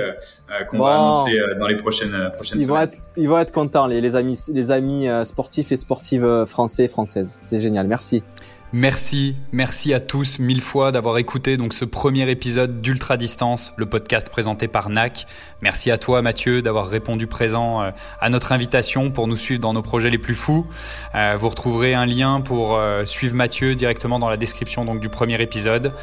qu'on va annoncer dans les prochaines prochaines ils semaines. Vont être, ils vont être contents, les, les amis, les amis sportifs et sportives français et françaises. C'est génial. Merci. Merci, merci à tous mille fois d'avoir écouté donc ce premier épisode d'Ultra Distance, le podcast présenté par NAC. Merci à toi Mathieu d'avoir répondu présent euh, à notre invitation pour nous suivre dans nos projets les plus fous. Euh, vous retrouverez un lien pour euh, suivre Mathieu directement dans la description donc du premier épisode.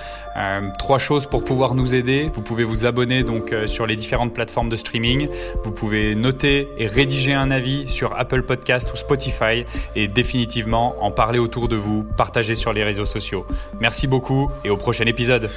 trois choses pour pouvoir nous aider. Vous pouvez vous abonner donc sur les différentes plateformes de streaming. Vous pouvez noter et rédiger un avis sur Apple Podcast ou Spotify et définitivement en parler autour de vous, sur les réseaux sociaux. Merci beaucoup et au prochain épisode.